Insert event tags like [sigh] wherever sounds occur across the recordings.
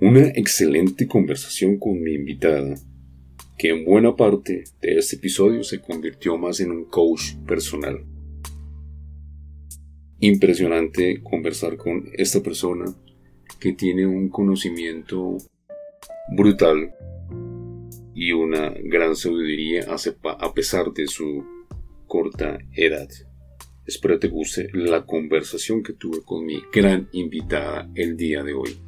Una excelente conversación con mi invitada, que en buena parte de este episodio se convirtió más en un coach personal. Impresionante conversar con esta persona que tiene un conocimiento brutal y una gran sabiduría a pesar de su corta edad. Espero te guste la conversación que tuve con mi gran invitada el día de hoy.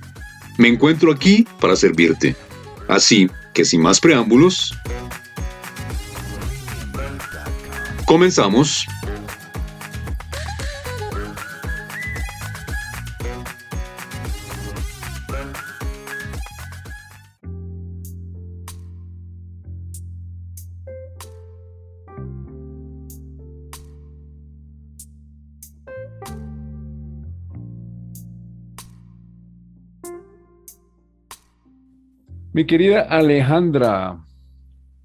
Me encuentro aquí para servirte. Así que sin más preámbulos, comenzamos. Mi querida Alejandra,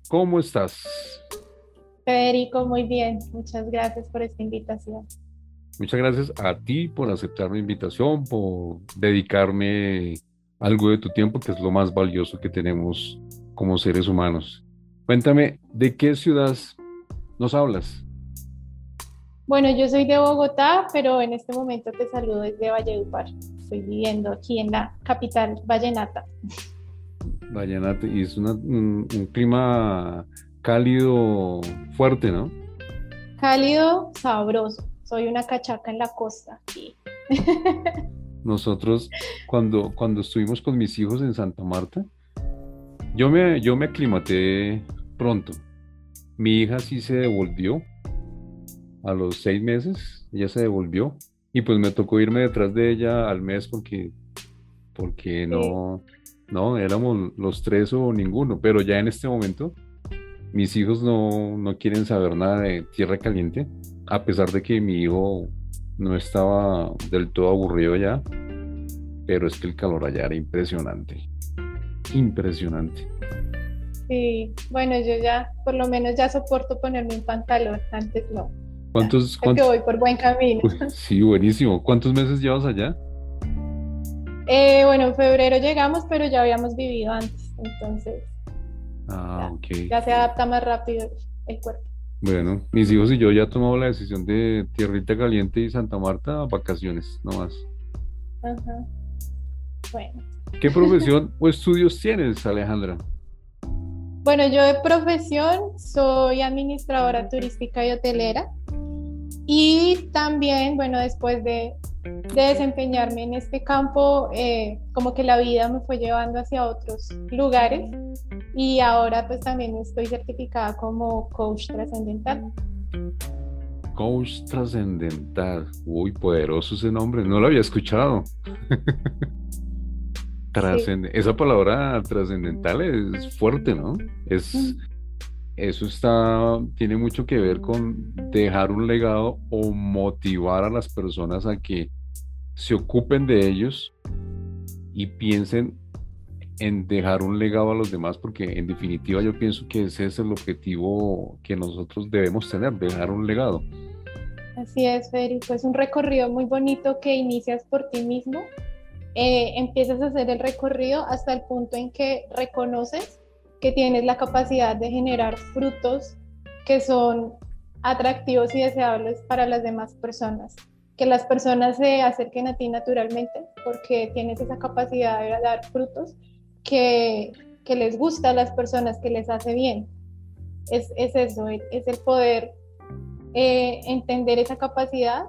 ¿cómo estás? Federico, muy bien. Muchas gracias por esta invitación. Muchas gracias a ti por aceptar mi invitación, por dedicarme algo de tu tiempo, que es lo más valioso que tenemos como seres humanos. Cuéntame, ¿de qué ciudad nos hablas? Bueno, yo soy de Bogotá, pero en este momento te saludo desde Valledupar. Estoy viviendo aquí en la capital vallenata. Vallenata, y es un, clima cálido, fuerte, ¿no? Cálido, sabroso. Soy una cachaca en la costa. [laughs] Nosotros, cuando, cuando estuvimos con mis hijos en Santa Marta, yo me, yo me aclimaté pronto. Mi hija sí se devolvió a los seis meses, ella se devolvió y pues me tocó irme detrás de ella al mes porque, porque no, no, éramos los tres o ninguno, pero ya en este momento mis hijos no, no quieren saber nada de tierra caliente, a pesar de que mi hijo no estaba del todo aburrido ya, pero es que el calor allá era impresionante, impresionante. Sí, bueno, yo ya, por lo menos ya soporto ponerme un pantalón, antes no. ¿Cuántos? Creo que voy por buen camino. Sí, buenísimo. ¿Cuántos meses llevas allá? Eh, bueno, en febrero llegamos, pero ya habíamos vivido antes, entonces ah, ya, se adapta más rápido el cuerpo. Bueno, mis hijos y yo ya tomamos la decisión de Tierrita Caliente y Santa Marta vacaciones, no más. Ajá. Bueno. ¿Qué profesión [laughs] o estudios tienes, Alejandra? Bueno, yo de profesión soy administradora turística y hotelera. Y también, bueno, después de de desempeñarme en este campo, eh, como que la vida me fue llevando hacia otros lugares y ahora pues también estoy certificada como coach trascendental. Coach trascendental, uy, poderoso ese nombre, no lo había escuchado. [laughs] Esa palabra trascendental es fuerte, ¿no? Es, eso está, tiene mucho que ver con dejar un legado o motivar a las personas a que se ocupen de ellos y piensen en dejar un legado a los demás, porque en definitiva yo pienso que ese es el objetivo que nosotros debemos tener, dejar un legado. Así es, Federico, es un recorrido muy bonito que inicias por ti mismo, eh, empiezas a hacer el recorrido hasta el punto en que reconoces que tienes la capacidad de generar frutos que son atractivos y deseables para las demás personas que las personas se acerquen a ti naturalmente porque tienes esa capacidad de dar frutos que, les gusta a las personas, que les hace bien. Es, es eso, es el poder eh, entender esa capacidad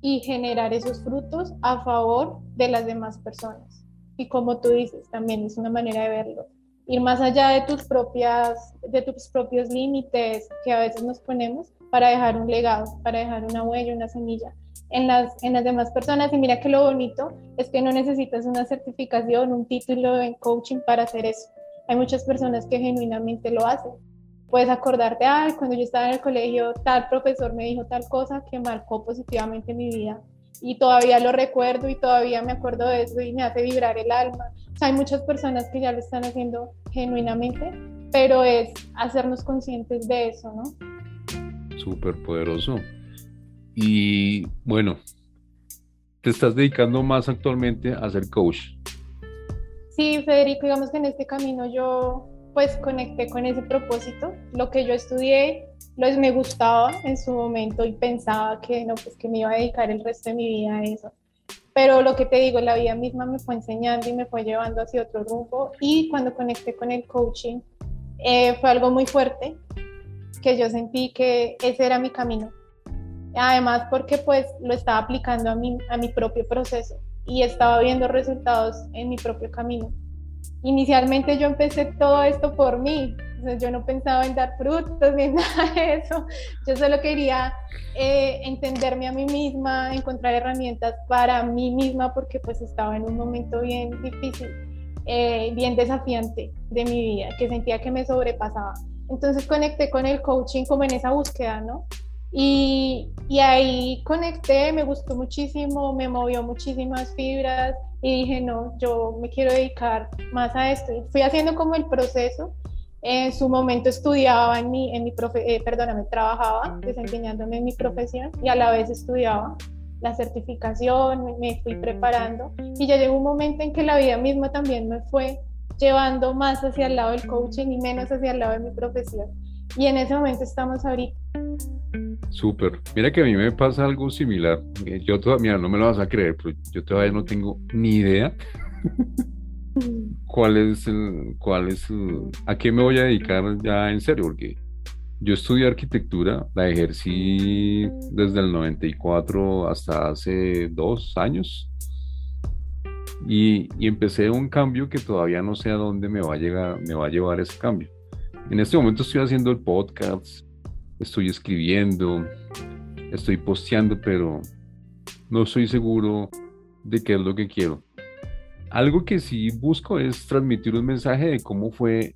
y generar esos frutos a favor de las demás personas. Y como tú dices, también es una manera de verlo. Ir más allá de tus, propias, de tus propios límites que a veces nos ponemos para dejar un legado, para dejar una huella, una semilla en las, en las demás personas. Y mira que lo bonito es que no necesitas una certificación, un título en coaching para hacer eso. Hay muchas personas que genuinamente lo hacen puedes acordarte, ay, cuando yo estaba en el colegio, tal profesor me dijo tal cosa que marcó positivamente mi vida. Y todavía lo recuerdo y todavía me acuerdo de eso y me hace vibrar el alma. O sea, hay muchas personas que ya lo están haciendo genuinamente, pero es hacernos conscientes de eso, ¿no? Súper poderoso. Y bueno, te estás dedicando más actualmente a ser coach. Sí, Federico, digamos que en este camino yo pues conecté con ese propósito. Lo que yo estudié, lo me gustaba en su momento y pensaba que no, pues que me iba a dedicar el resto de mi vida a eso. Pero lo que te digo, la vida misma me fue enseñando y me fue llevando hacia otro rumbo. Y cuando conecté con el coaching, eh, fue algo muy fuerte, que yo sentí que ese era mi camino. Además, porque pues lo estaba aplicando a mi, a mi propio proceso y estaba viendo resultados en mi propio camino inicialmente yo empecé todo esto por mí. yo no pensaba en dar frutos ni [laughs] nada de eso. Yo solo quería eh, entenderme a mí misma, encontrar herramientas para mí misma porque pues estaba en un momento bien difícil, eh, bien desafiante de mi vida, que sentía que me sobrepasaba. Entonces conecté con el coaching como en esa búsqueda, ¿no? Y, y ahí conecté, me gustó muchísimo, me movió muchísimas fibras, y dije, no, yo me quiero dedicar más a esto. Y fui haciendo como el proceso. En su momento estudiaba en mi, en mi profe, eh, perdóname, trabajaba desempeñándome en mi profesión y a la vez estudiaba la certificación, me fui preparando y ya llegó un momento en que la vida misma también me fue llevando más hacia el lado del coaching y menos hacia el lado de mi profesión. Y en ese momento estamos ahorita. Súper. Mira que a mí me pasa algo similar. Eh, yo todavía, no me lo vas a creer, pero yo todavía no tengo ni idea [laughs] cuál es el, cuál es a qué me voy a dedicar ya en serio, porque yo estudié arquitectura, la ejercí desde el 94 hasta hace dos años y, y empecé un cambio que todavía no sé a dónde me va a llegar, me va a llevar ese cambio. En este momento estoy haciendo el podcast, estoy escribiendo, estoy posteando, pero no estoy seguro de qué es lo que quiero. Algo que sí busco es transmitir un mensaje de cómo fue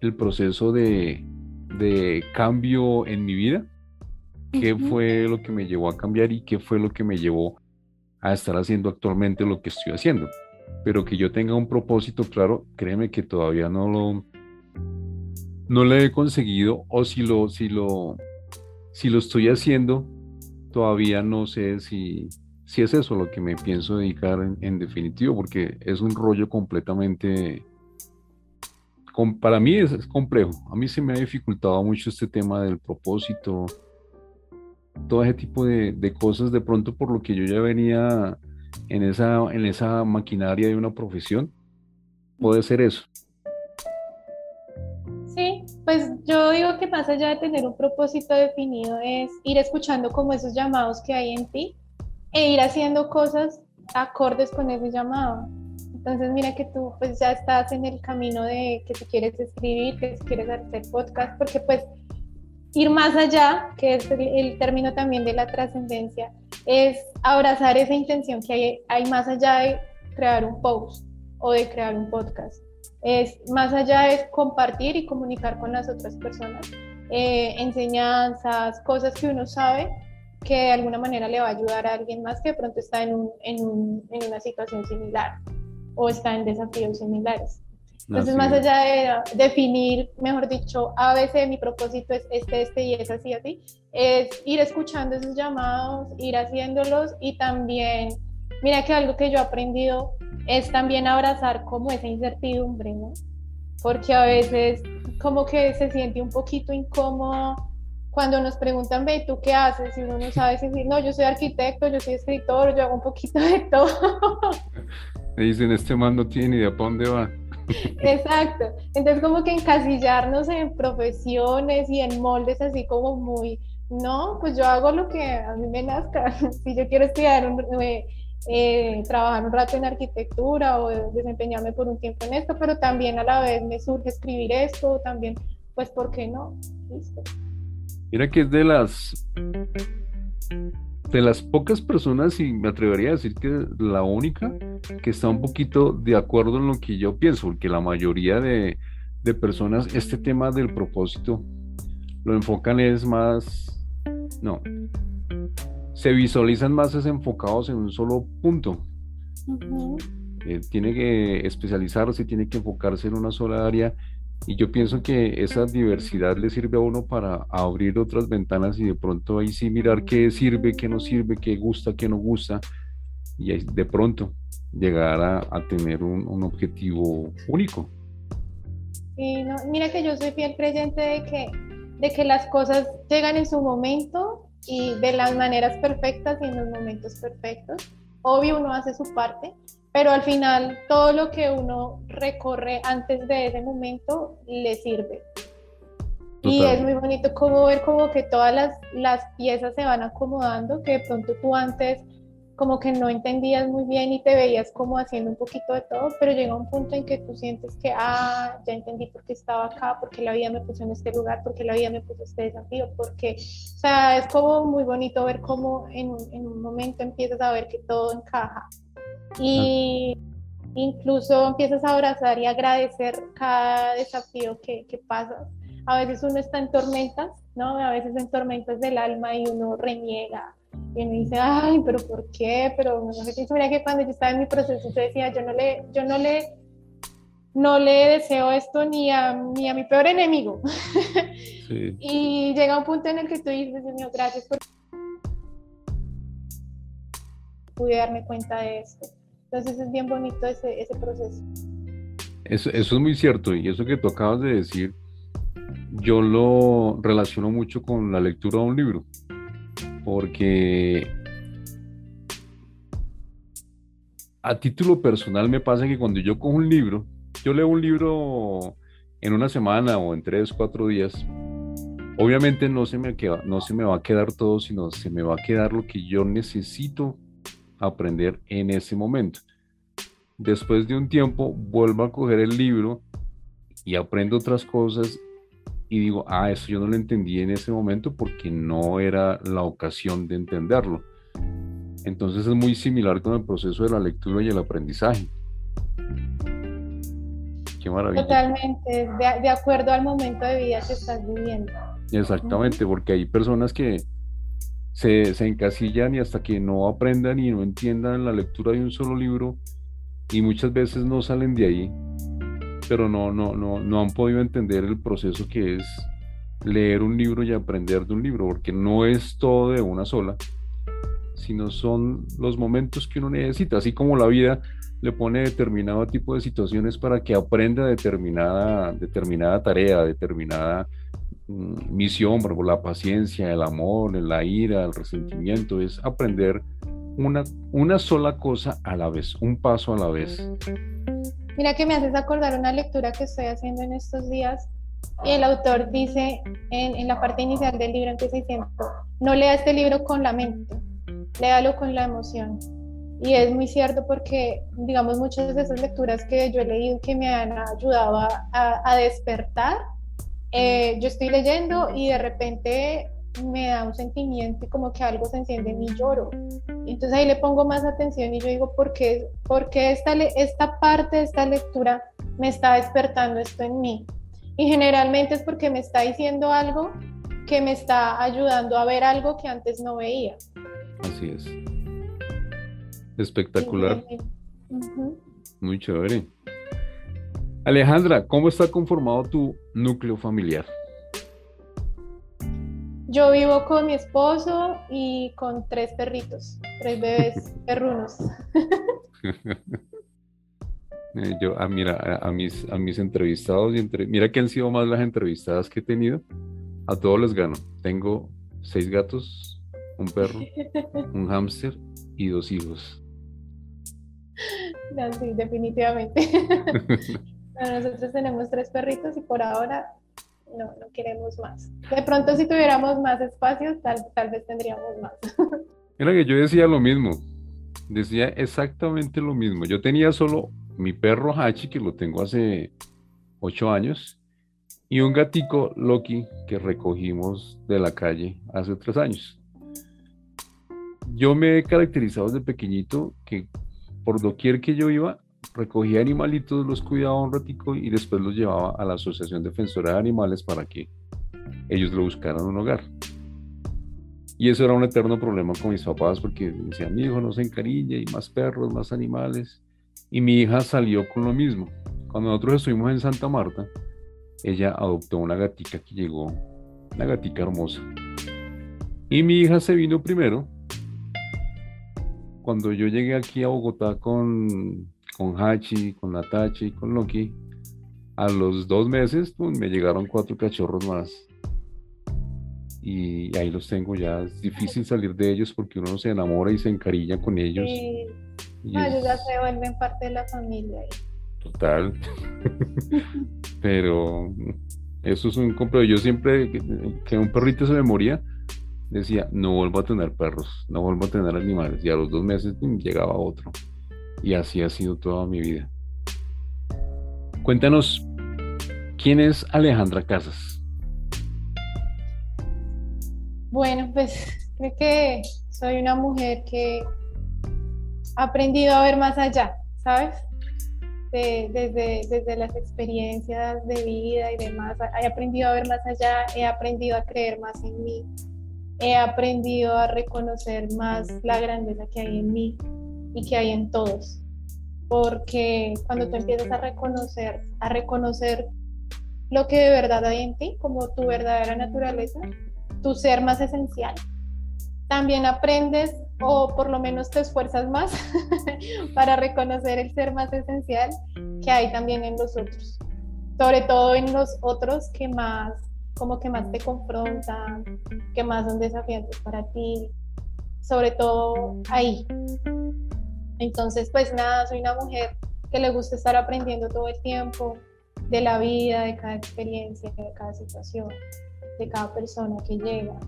el proceso de, cambio en mi vida, qué fue lo que me llevó a cambiar y qué fue lo que me llevó a estar haciendo actualmente lo que estoy haciendo. Pero que yo tenga un propósito claro, créeme que todavía no lo, no lo he conseguido o si lo, si lo, si lo estoy haciendo, todavía no sé si, si es eso lo que me pienso dedicar en, definitivo, porque es un rollo completamente... para mí es, complejo. A mí se me ha dificultado mucho este tema del propósito, todo ese tipo de, de, cosas, de pronto por lo que yo ya venía en esa, en esa maquinaria de una profesión, puede ser eso. Pues yo digo que más allá de tener un propósito definido es ir escuchando como esos llamados que hay en ti e ir haciendo cosas acordes con ese llamado. Entonces mira que tú pues ya estás en el camino de que tú quieres escribir, que quieres hacer podcast, porque pues ir más allá, que es el, término también de la trascendencia, es abrazar esa intención que hay, hay más allá de crear un post o de crear un podcast es más allá de compartir y comunicar con las otras personas eh, enseñanzas, cosas que uno sabe que de alguna manera le va a ayudar a alguien más que de pronto está en, un, en, un, en una situación similar o está en desafíos similares. Entonces, más allá de definir, mejor dicho, a veces mi propósito es este, este y es así, así, es ir escuchando esos llamados, ir haciéndolos y también, mira que algo que yo he aprendido es también abrazar como esa incertidumbre, ¿no? Porque a veces como que se siente un poquito incómodo cuando nos preguntan, ve, ¿tú qué haces? Y uno no sabe si decir, no, yo soy arquitecto, yo soy escritor, yo hago un poquito de todo. [laughs] Me dicen, este man no tiene idea para dónde va. [laughs] Exacto. Entonces como que encasillarnos en profesiones y en moldes así como muy No, pues yo hago lo que a mí me nazca. [laughs] si yo quiero estudiar, un, eh, eh, trabajar un rato en arquitectura o desempeñarme por un tiempo en esto, pero también a la vez me surge escribir esto, también, pues, ¿por qué no? Listo. Mira que es de las de las pocas personas, y me atrevería a decir que la única, que está un poquito de acuerdo en lo que yo pienso, porque la mayoría de, de personas, este tema del propósito, lo enfocan es más, no, se visualizan más es enfocados en un solo punto. Eh, tiene que especializarse, tiene que enfocarse en una sola área y yo pienso que esa diversidad le sirve a uno para abrir otras ventanas y de pronto ahí sí mirar qué sirve, qué no sirve, qué gusta, qué no gusta. Y de pronto llegar a, tener un, objetivo único. Sí, no, mira que yo soy fiel creyente de que, de que las cosas llegan en su momento y de las maneras perfectas y en los momentos perfectos. Obvio, uno hace su parte, pero al final todo lo que uno recorre antes de ese momento le sirve. Y es muy bonito como ver como que todas las, las piezas se van acomodando, que de pronto tú antes como que no entendías muy bien y te veías como haciendo un poquito de todo, pero llega un punto en que tú sientes que, ah, ya entendí por qué estaba acá, por qué la vida me puso en este lugar, por qué la vida me puso este desafío, porque, o sea, es como muy bonito ver cómo en, en un momento empiezas a ver que todo encaja y incluso empiezas a abrazar y agradecer cada desafío que, que pasas. A veces uno está en tormentas, ¿no? A veces en tormentas del alma y uno reniega y uno dice, ay, pero ¿por qué? Pero no sé si sabía que cuando yo estaba en mi proceso, yo decía, yo no le, yo no le, no le deseo esto ni a, ni a mi peor enemigo. [laughs] y llega un punto en el que tú dices, mío, gracias por pude darme cuenta de esto. Entonces es bien bonito ese, ese proceso. Eso, eso es muy cierto y eso que tú acabas de decir, yo lo relaciono mucho con la lectura de un libro porque a título personal me pasa que cuando yo cojo un libro, yo leo un libro en una semana o en tres, cuatro días, obviamente no se me, queda, no se me va a quedar todo, sino se me va a quedar lo que yo necesito aprender en ese momento. Después de un tiempo vuelvo a coger el libro y aprendo otras cosas y digo, ah, eso yo no lo entendí en ese momento porque no era la ocasión de entenderlo. Entonces es muy similar con el proceso de la lectura y el aprendizaje. Qué maravilla. Totalmente, de, acuerdo al momento de vida que estás viviendo. Exactamente, porque hay personas que se, se encasillan y hasta que no aprendan y no entiendan la lectura de un solo libro y muchas veces no salen de ahí pero no, no, no, no han podido entender el proceso que es leer un libro y aprender de un libro, porque no es todo de una sola, sino son los momentos que uno necesita, así como la vida le pone determinado tipo de situaciones para que aprenda determinada, determinada tarea, determinada mm, misión, por la paciencia, el amor, la ira, el resentimiento, es aprender una, una sola cosa a la vez, un paso a la vez. Mira que me haces acordar una lectura que estoy haciendo en estos días y el autor dice en, la parte inicial del libro, empieza diciendo, no lea este libro con la mente, léalo con la emoción. Y es muy cierto porque, digamos, muchas de esas lecturas que yo he leído que me han ayudado a, a despertar, eh, yo estoy leyendo y de repente me da un sentimiento y como que algo se enciende en mi lloro. Entonces ahí le pongo más atención y yo digo, ¿por qué, por qué esta, esta parte de esta lectura me está despertando esto en mí? Y generalmente es porque me está diciendo algo que me está ayudando a ver algo que antes no veía. Así es. Espectacular. Muy chévere. Alejandra, ¿cómo está conformado tu núcleo familiar? Yo vivo con mi esposo y con tres perritos, tres bebés [laughs] perrunos. [laughs] Eh, yo, ah, mira, a, mis, a mis entrevistados, y entre, mira que han sido más las entrevistadas que he tenido, a todos les gano. Tengo seis gatos, un perro, [laughs] un hámster y dos hijos. No, sí, definitivamente. Nosotros tenemos tres perritos y por ahora no, no queremos más. De pronto si tuviéramos más espacios, tal, tal vez tendríamos más. [laughs] Era que yo decía lo mismo, decía exactamente lo mismo. Yo tenía solo mi perro Hachi, que lo tengo hace ocho años, y un gatico Loki que recogimos de la calle hace tres años. Yo me he caracterizado desde pequeñito que por doquier que yo iba, recogía animalitos, los cuidaba un ratico y después los llevaba a la Asociación Defensora de Animales para que ellos lo buscaran un hogar. Y eso era un eterno problema con mis papás porque decían, mi hijo no se encariña y más perros, más animales. Y mi hija salió con lo mismo. Cuando nosotros estuvimos en Santa Marta, ella adoptó una gatica que llegó, una gatica hermosa. Y mi hija se vino primero. Cuando yo llegué aquí a Bogotá con, con Hachi, con Natachi, con Loki, a los dos meses pues, me llegaron cuatro cachorros más. Y ahí los tengo ya. Es difícil [laughs] salir de ellos porque uno se enamora y se encarilla con ellos. Sí. ellos ya se vuelven parte de la familia. Total. [laughs] Pero eso es un complejo. Yo siempre que un perrito se me moría, decía, no vuelvo a tener perros, no vuelvo a tener animales. Y a los dos meses llegaba otro. Y así ha sido toda mi vida. Cuéntanos, ¿quién es Alejandra Casas? Bueno, pues creo que soy una mujer que ha aprendido a ver más allá, ¿sabes? desde, desde las experiencias de vida y demás, he aprendido a ver más allá, he aprendido a creer más en mí, he aprendido a reconocer más la grandeza que hay en mí y que hay en todos. Porque cuando tú empiezas a reconocer, a reconocer lo que de verdad hay en ti, como tu verdadera naturaleza, tu ser más esencial, también aprendes o por lo menos te esfuerzas más [laughs] para reconocer el ser más esencial que hay también en los otros. Sobre todo en los otros que más, como que más te confrontan, que más son desafiantes para ti, sobre todo ahí. Entonces, pues nada, soy una mujer que le gusta estar aprendiendo todo el tiempo de la vida, de cada experiencia, de cada situación, de cada persona que llega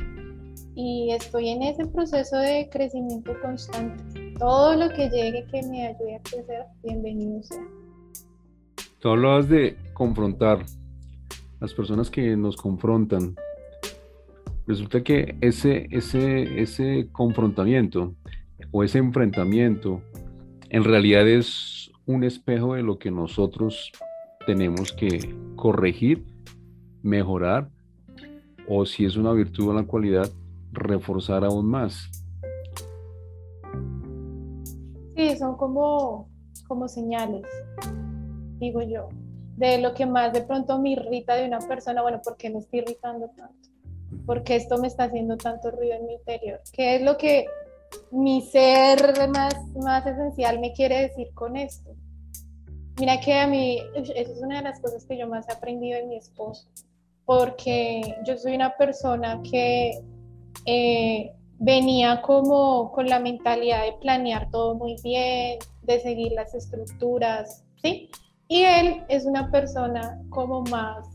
y estoy en ese proceso de crecimiento constante. Todo lo que llegue que me ayude a crecer, bienvenido sea. Tú hablabas de confrontar, las personas que nos confrontan. Resulta que ese, ese, ese confrontamiento o ese enfrentamiento en realidad es un espejo de lo que nosotros tenemos que corregir, mejorar, o si es una virtud o una cualidad, reforzar aún más. Sí, son como, como señales, digo yo, de lo que más de pronto me irrita de una persona, bueno, ¿por qué me estoy irritando tanto? ¿Por qué esto me está haciendo tanto ruido en mi interior? ¿Qué es lo que mi ser más, más esencial me quiere decir con esto? Mira que a mí, esa es una de las cosas que yo más he aprendido en mi esposo, porque yo soy una persona que eh, venía como con la mentalidad de planear todo muy bien, de seguir las estructuras, ¿sí? Y él es una persona como más,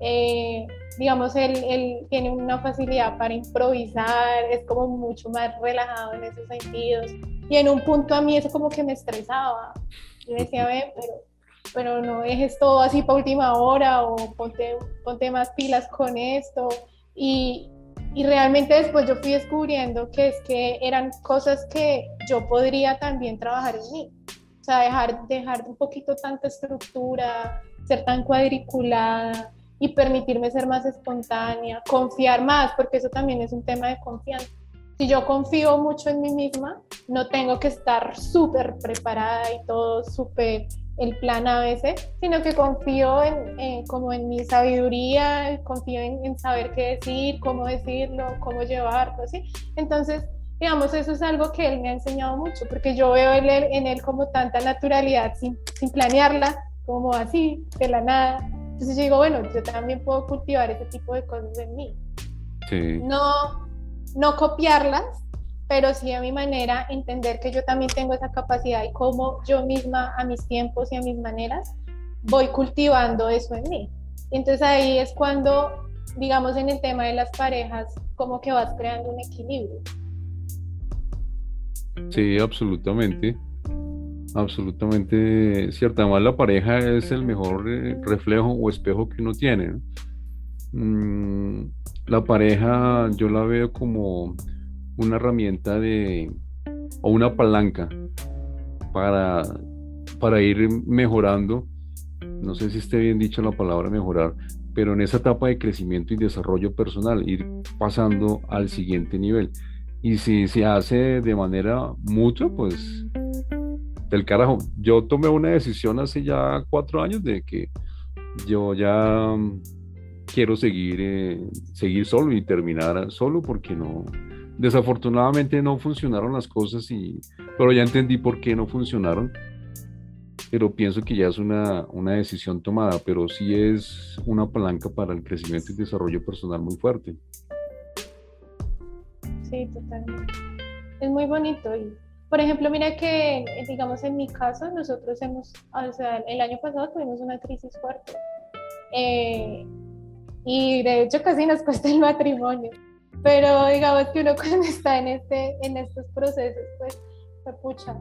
eh, digamos, él, él, tiene una facilidad para improvisar, es como mucho más relajado en esos sentidos. Y en un punto a mí eso como que me estresaba. Yo decía, ve, pero, pero no dejes todo así para última hora o ponte, ponte más pilas con esto. Y, y realmente después yo fui descubriendo que es que eran cosas que yo podría también trabajar en mí. O sea, dejar, dejar un poquito tanta estructura, ser tan cuadriculada y permitirme ser más espontánea, confiar más, porque eso también es un tema de confianza. Si yo confío mucho en mí misma, no tengo que estar súper preparada y todo súper el plan a veces, sino que confío en, como en mi sabiduría, confío en, saber qué decir, cómo decirlo, cómo llevarlo, ¿sí? Entonces, digamos, eso es algo que él me ha enseñado mucho, porque yo veo en él, en él como tanta naturalidad sin, sin planearla, como así, de la nada. Entonces yo digo, bueno, yo también puedo cultivar ese tipo de cosas en mí. Sí. No, no copiarlas, pero sí a mi manera entender que yo también tengo esa capacidad y cómo yo misma a mis tiempos y a mis maneras voy cultivando eso en mí. Y entonces ahí es cuando, digamos, en el tema de las parejas, como que vas creando un equilibrio. Sí, absolutamente. Absolutamente cierto. Además, la pareja es el mejor eh, reflejo o espejo que uno tiene. Mm, la pareja yo la veo como una herramienta de o una palanca para, para ir mejorando. No sé si esté bien dicho la palabra mejorar, pero en esa etapa de crecimiento y desarrollo personal, ir pasando al siguiente nivel. Y si se hace de manera mutua, pues del carajo. Yo tomé una decisión hace ya cuatro años de que yo ya mm, quiero seguir, eh, seguir solo y terminar solo porque no, desafortunadamente no funcionaron las cosas y, pero ya entendí por qué no funcionaron. Pero pienso que ya es una, una decisión tomada, pero sí es una palanca para el crecimiento y desarrollo personal muy fuerte. Sí, totalmente. Es muy bonito. Y, por ejemplo, mira que, digamos, en mi caso, nosotros hemos, o sea, el año pasado tuvimos una crisis fuerte. Eh, y de hecho casi nos cuesta el matrimonio. Pero digamos que uno [laughs] cuando está en, este, en estos procesos, pues, se pucha,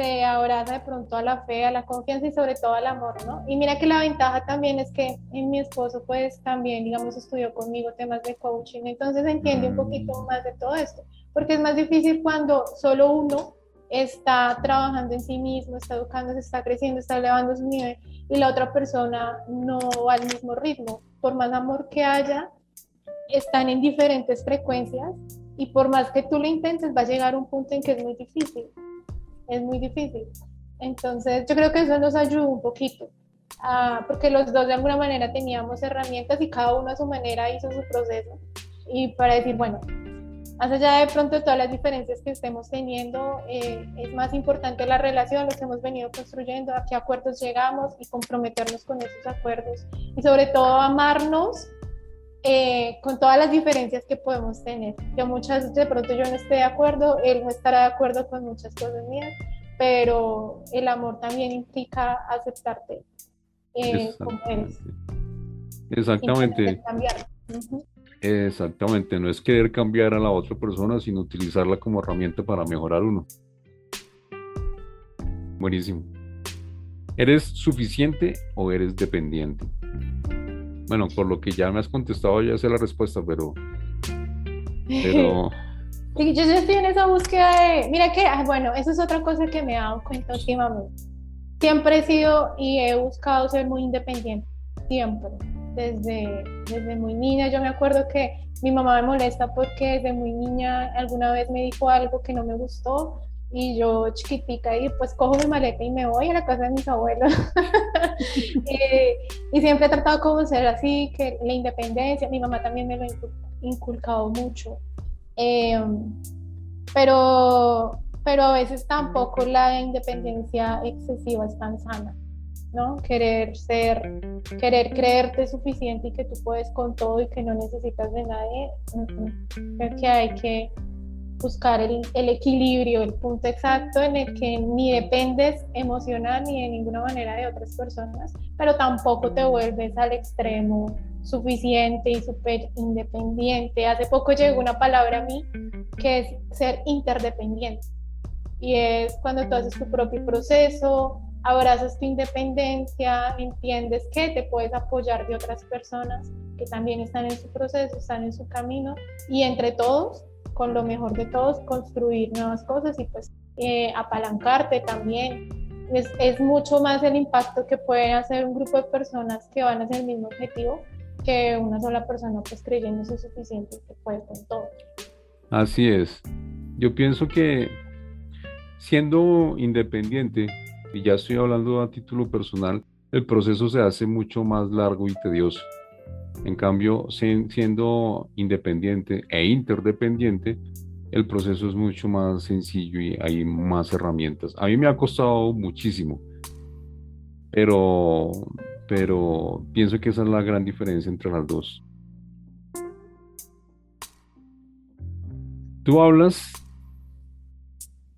se abraza de pronto a la fe, a la confianza y sobre todo al amor, ¿no? Y mira que la ventaja también es que en mi esposo, pues, también, digamos, estudió conmigo temas de coaching, entonces entiende un poquito más de todo esto, porque es más difícil cuando solo uno está trabajando en sí mismo, está educándose, está creciendo, está elevando su nivel y la otra persona no va al mismo ritmo. Por más amor que haya, están en diferentes frecuencias y por más que tú lo intentes va a llegar un punto en que es muy difícil. Es muy difícil. Entonces yo creo que eso nos ayuda un poquito, ah, porque los dos de alguna manera teníamos herramientas y cada uno a su manera hizo su proceso. Y para decir, bueno, más allá de pronto todas las diferencias que estemos teniendo, eh, es más importante la relación, lo que hemos venido construyendo, a qué acuerdos llegamos y comprometernos con esos acuerdos. Y sobre todo amarnos eh, con todas las diferencias que podemos tener. Yo muchas veces de pronto yo no estoy de acuerdo, él no estará de acuerdo con muchas cosas mías, pero el amor también implica aceptarte eh, como eres. Exactamente. Exactamente, no es querer cambiar a la otra persona, sino utilizarla como herramienta para mejorar uno. Buenísimo. ¿Eres suficiente o eres dependiente? Bueno, por lo que ya me has contestado, ya sé la respuesta, pero. Pero. [laughs] yo estoy en esa búsqueda de. Mira que, bueno, eso es otra cosa que me he dado cuenta últimamente. Siempre he sido y he buscado ser muy independiente. Siempre desde, desde muy niña. Yo me acuerdo que mi mamá me molesta porque desde muy niña alguna vez me dijo algo que no me gustó y yo chiquitica y pues cojo mi maleta y me voy a la casa de mis abuelos. [laughs] y, siempre he tratado como ser así, que la independencia, mi mamá también me lo ha inculcado mucho. Em, pero, pero a veces tampoco la independencia excesiva es tan sana. ¿no? Querer ser, querer creerte suficiente y que tú puedes con todo y que no necesitas de nadie. Creo que hay que buscar el, el, equilibrio, el punto exacto en el que ni dependes emocional ni de ninguna manera de otras personas, pero tampoco te vuelves al extremo suficiente y súper independiente. Hace poco llegó una palabra a mí que es ser interdependiente. Y es cuando tú haces tu propio proceso, abrazas tu independencia, entiendes que te puedes apoyar de otras personas que también están en su proceso, están en su camino y entre todos, con lo mejor de todos, construir nuevas cosas y pues eh, apalancarte también. Es, es, mucho más el impacto que pueden hacer un grupo de personas que van hacia el mismo objetivo que una sola persona pues creyéndose suficiente que puede con todo. Así es. Yo pienso que siendo independiente, y ya estoy hablando a título personal, el proceso se hace mucho más largo y tedioso. En cambio, siendo independiente e interdependiente, el proceso es mucho más sencillo y hay más herramientas. A mí me ha costado muchísimo, pero, pero pienso que esa es la gran diferencia entre las dos. Tú hablas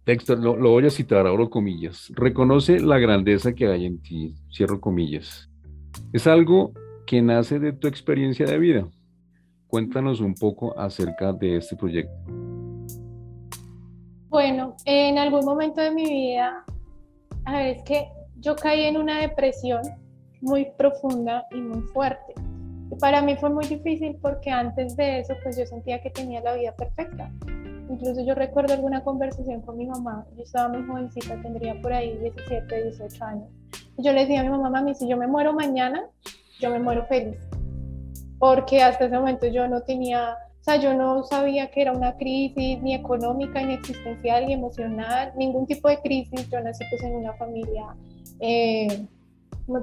Texto, lo, voy a citar, abro comillas. Reconoce la grandeza que hay en ti, cierro comillas. Es algo que nace de tu experiencia de vida. Cuéntanos un poco acerca de este proyecto. Bueno, en algún momento de mi vida, a ver, es que yo caí en una depresión muy profunda y muy fuerte. para mí fue muy difícil porque antes de eso, pues yo sentía que tenía la vida perfecta. Incluso yo recuerdo alguna conversación con mi mamá, yo estaba muy jovencita, tendría por ahí 17, 18 años. Y yo le decía a mi mamá, mami, si yo me muero mañana, yo me muero feliz. Porque hasta ese momento yo no tenía, o sea, yo no sabía que era una crisis ni económica, ni existencial, ni emocional, ningún tipo de crisis. Yo nací pues en una familia eh,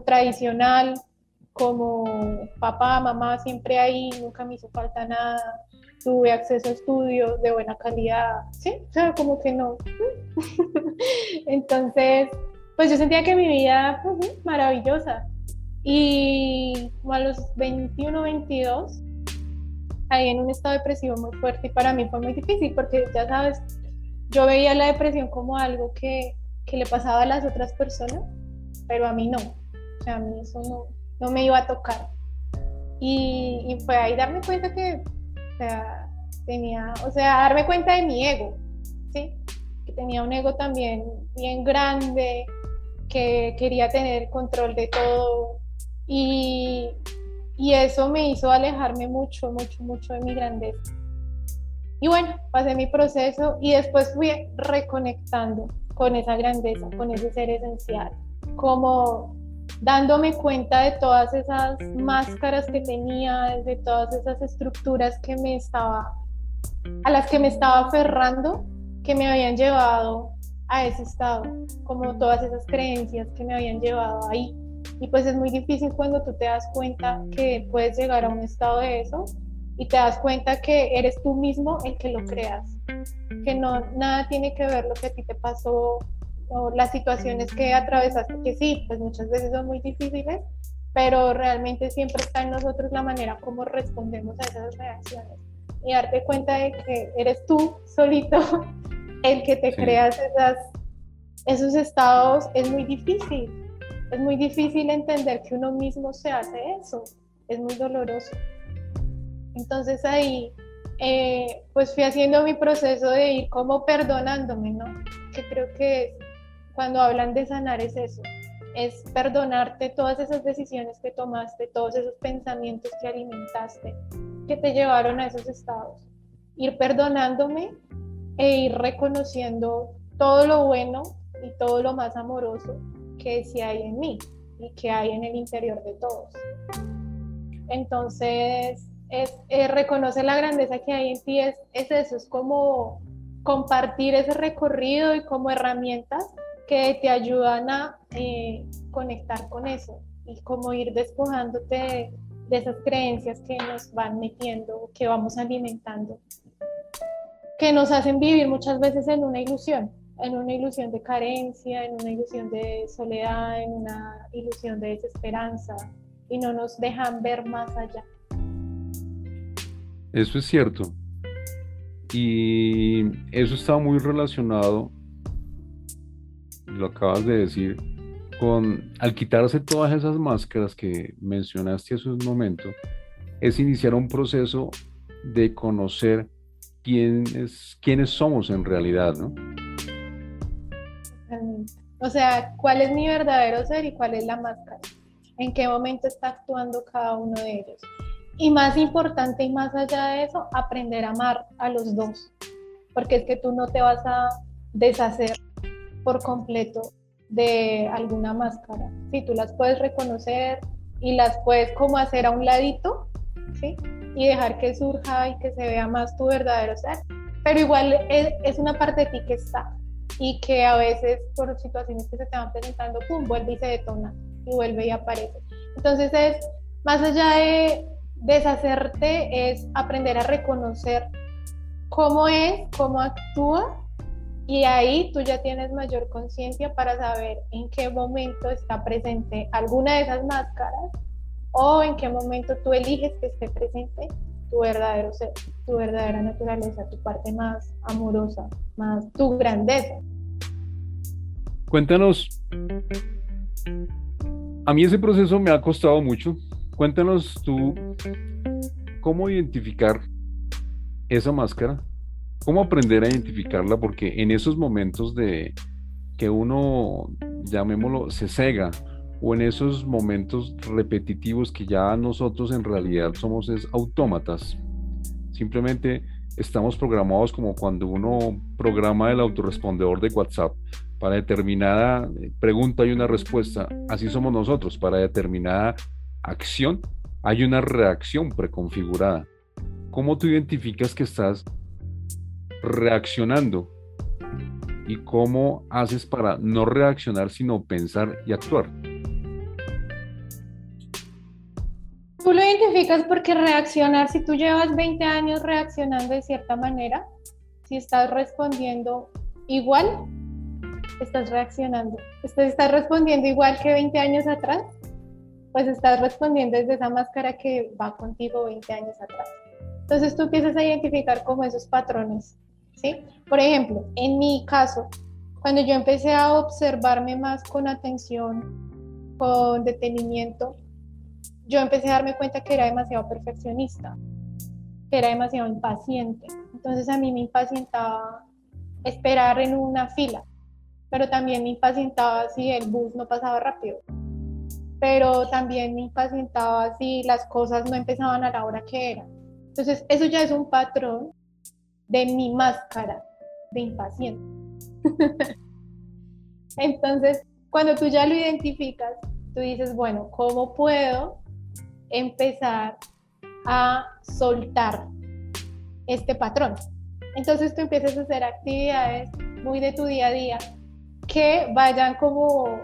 tradicional, como papá, mamá, siempre ahí, nunca me hizo falta nada, tuve acceso a estudios de buena calidad, ¿sí? O sea, como que no. [laughs] Entonces, pues yo sentía que mi vida, maravillosa. Y a los 21, 22, ahí en un estado depresivo muy fuerte y para mí fue muy difícil porque ya sabes, yo veía la depresión como algo que, que le pasaba a las otras personas, pero a mí no. O sea, a mí eso no, no me iba a tocar. Y, y fue ahí darme cuenta que, o sea, tenía, o sea, darme cuenta de mi ego, ¿sí? Que tenía un ego también bien grande, que quería tener control de todo. Y, y eso me hizo alejarme mucho, mucho, mucho de mi grandeza. Y bueno, pasé mi proceso y después fui reconectando con esa grandeza, con ese ser esencial, como dándome cuenta de todas esas máscaras que tenía, de todas esas estructuras que me estaba, a las que me estaba aferrando, que me habían llevado a ese estado, como todas esas creencias que me habían llevado ahí. Y pues es muy difícil cuando tú te das cuenta que puedes llegar a un estado de eso y te das cuenta que eres tú mismo el que lo creas, que no nada tiene que ver lo que a ti te pasó o las situaciones que atravesaste, que sí, pues muchas veces son muy difíciles, pero realmente siempre está en nosotros la manera como respondemos a esas reacciones y darte cuenta de que eres tú solito [laughs] el que te creas esas, esos estados es muy difícil. Es muy difícil entender que uno mismo se hace eso. Es muy doloroso. Entonces ahí, eh, pues fui haciendo mi proceso de ir como perdonándome, ¿no? Que creo que cuando hablan de sanar es eso, es perdonarte todas esas decisiones que tomaste, todos esos pensamientos que alimentaste, que te llevaron a esos estados. Ir perdonándome e ir reconociendo todo lo bueno y todo lo más amoroso que sí hay en mí y que hay en el interior de todos. Entonces, es, reconocer la grandeza que hay en ti, es, es eso, es como compartir ese recorrido y como herramientas que te ayudan a eh, conectar con eso y como ir despojándote de, esas creencias que nos van metiendo, que vamos alimentando, que nos hacen vivir muchas veces en una ilusión, en una ilusión de carencia, en una ilusión de soledad, en una ilusión de desesperanza y no nos dejan ver más allá. Eso es cierto. Y eso está muy relacionado lo acabas de decir, con, al quitarse todas esas máscaras que mencionaste hace un momento, es iniciar un proceso de conocer quiénes, quiénes somos en realidad, ¿no? O sea, cuál es mi verdadero ser y cuál es la máscara. En qué momento está actuando cada uno de ellos. Y más importante y más allá de eso, aprender a amar a los dos. Porque es que tú no te vas a deshacer por completo de alguna máscara. Sí, tú las puedes reconocer y las puedes como hacer a un ladito, ¿sí? Y dejar que surja y que se vea más tu verdadero ser. Pero igual es, una parte de ti que está y que a veces por situaciones que se te van presentando, pum, vuelve y se detona y vuelve y aparece. Entonces es, más allá de deshacerte, es aprender a reconocer cómo es, cómo actúa y ahí tú ya tienes mayor conciencia para saber en qué momento está presente alguna de esas máscaras o en qué momento tú eliges que esté presente tu verdadero ser, tu verdadera naturaleza, tu parte más amorosa, más tu grandeza. Cuéntanos, a mí ese proceso me ha costado mucho cuéntanos tú cómo identificar esa máscara, cómo aprender a identificarla, porque en esos momentos de que uno, llamémoslo, se cega, o en esos momentos repetitivos que ya nosotros en realidad somos es autómatas, simplemente estamos programados como cuando uno programa el autorrespondedor de WhatsApp. Para determinada pregunta hay una respuesta. Así somos nosotros. Para determinada acción hay una reacción preconfigurada. ¿Cómo tú identificas que estás reaccionando? ¿Y cómo haces para no reaccionar, sino pensar y actuar? Tú lo identificas porque reaccionar, si tú llevas 20 años reaccionando de cierta manera, si estás respondiendo igual, estás reaccionando. Estás respondiendo igual que 20 años atrás, pues estás respondiendo desde esa máscara que va contigo 20 años atrás. Entonces tú empiezas a identificar como esos patrones, ¿sí? Por ejemplo, en mi caso, cuando yo empecé a observarme más con atención, con detenimiento, yo empecé a darme cuenta que era demasiado perfeccionista, que era demasiado impaciente. Entonces a mí me impacientaba esperar en una fila, pero también me impacientaba si el bus no pasaba rápido pero también me impacientaba si las cosas no empezaban a la hora que eran. Entonces, eso ya es un patrón de mi máscara de impaciente. [laughs] Entonces, cuando tú ya lo identificas, tú dices, bueno, ¿cómo puedo empezar a soltar este patrón? Entonces tú empiezas a hacer actividades muy de tu día a día que vayan como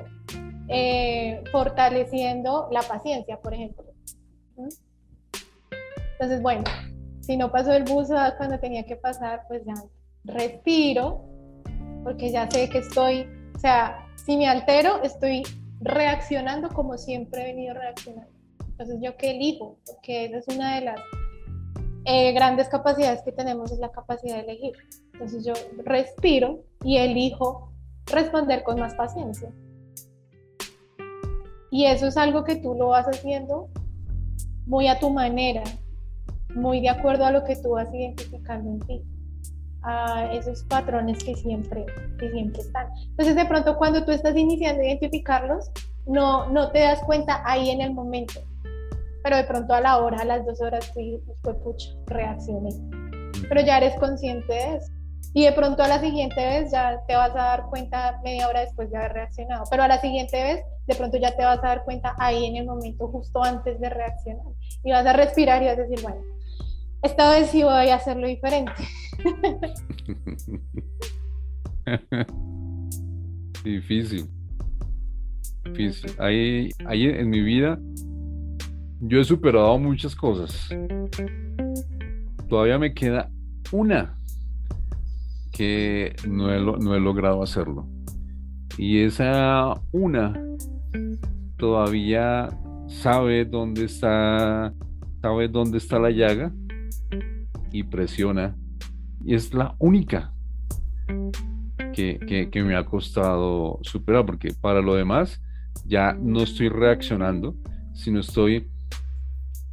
eh, fortaleciendo la paciencia, por ejemplo. Entonces, bueno, si no pasó el bus cuando tenía que pasar, pues ya respiro, porque ya sé que estoy, o sea, si me altero, estoy reaccionando como siempre he venido reaccionando. Entonces, ¿yo qué elijo? Porque esa es una de las eh, grandes capacidades que tenemos, es la capacidad de elegir. Entonces, yo respiro y elijo responder con más paciencia. Y eso es algo que tú lo vas haciendo muy a tu manera, muy de acuerdo a lo que tú vas identificando en ti, a esos patrones que siempre, que siempre están. Entonces, de pronto, cuando tú estás iniciando a identificarlos, no, no te das cuenta ahí en el momento, pero de pronto a la hora, a las dos horas, tú fue pucha, reaccioné. Pero ya eres consciente de eso. Y de pronto a la siguiente vez ya te vas a dar cuenta media hora después de haber reaccionado. Pero a la siguiente vez de pronto ya te vas a dar cuenta ahí en el momento justo antes de reaccionar. Y vas a respirar y vas a decir, bueno, esta vez sí voy a hacerlo diferente. [laughs] Difícil. Difícil. Ahí, ahí en mi vida yo he superado muchas cosas. Todavía me queda una que no he, no he logrado hacerlo. Y esa una todavía sabe dónde está, sabe dónde está la llaga y presiona. Y es la única que, que, me ha costado superar, porque para lo demás ya no estoy reaccionando, sino estoy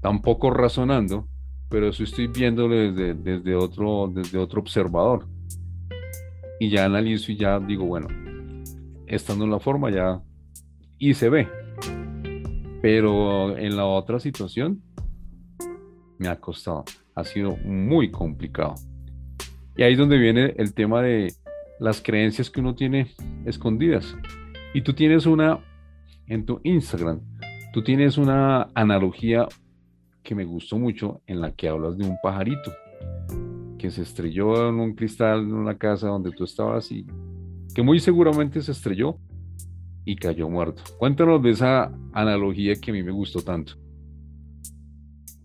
tampoco razonando, pero eso estoy viéndolo desde, otro, desde otro observador y ya analizo y ya digo, bueno, esta no es la forma, ya, y se ve. Pero en la otra situación me ha costado, ha sido muy complicado. Y ahí es donde viene el tema de las creencias que uno tiene escondidas. Y tú tienes una en tu Instagram, tú tienes una analogía que me gustó mucho en la que hablas de un pajarito que se estrelló en un cristal en una casa donde tú estabas y que muy seguramente se estrelló y cayó muerto. Cuéntanos de esa analogía que a mí me gustó tanto.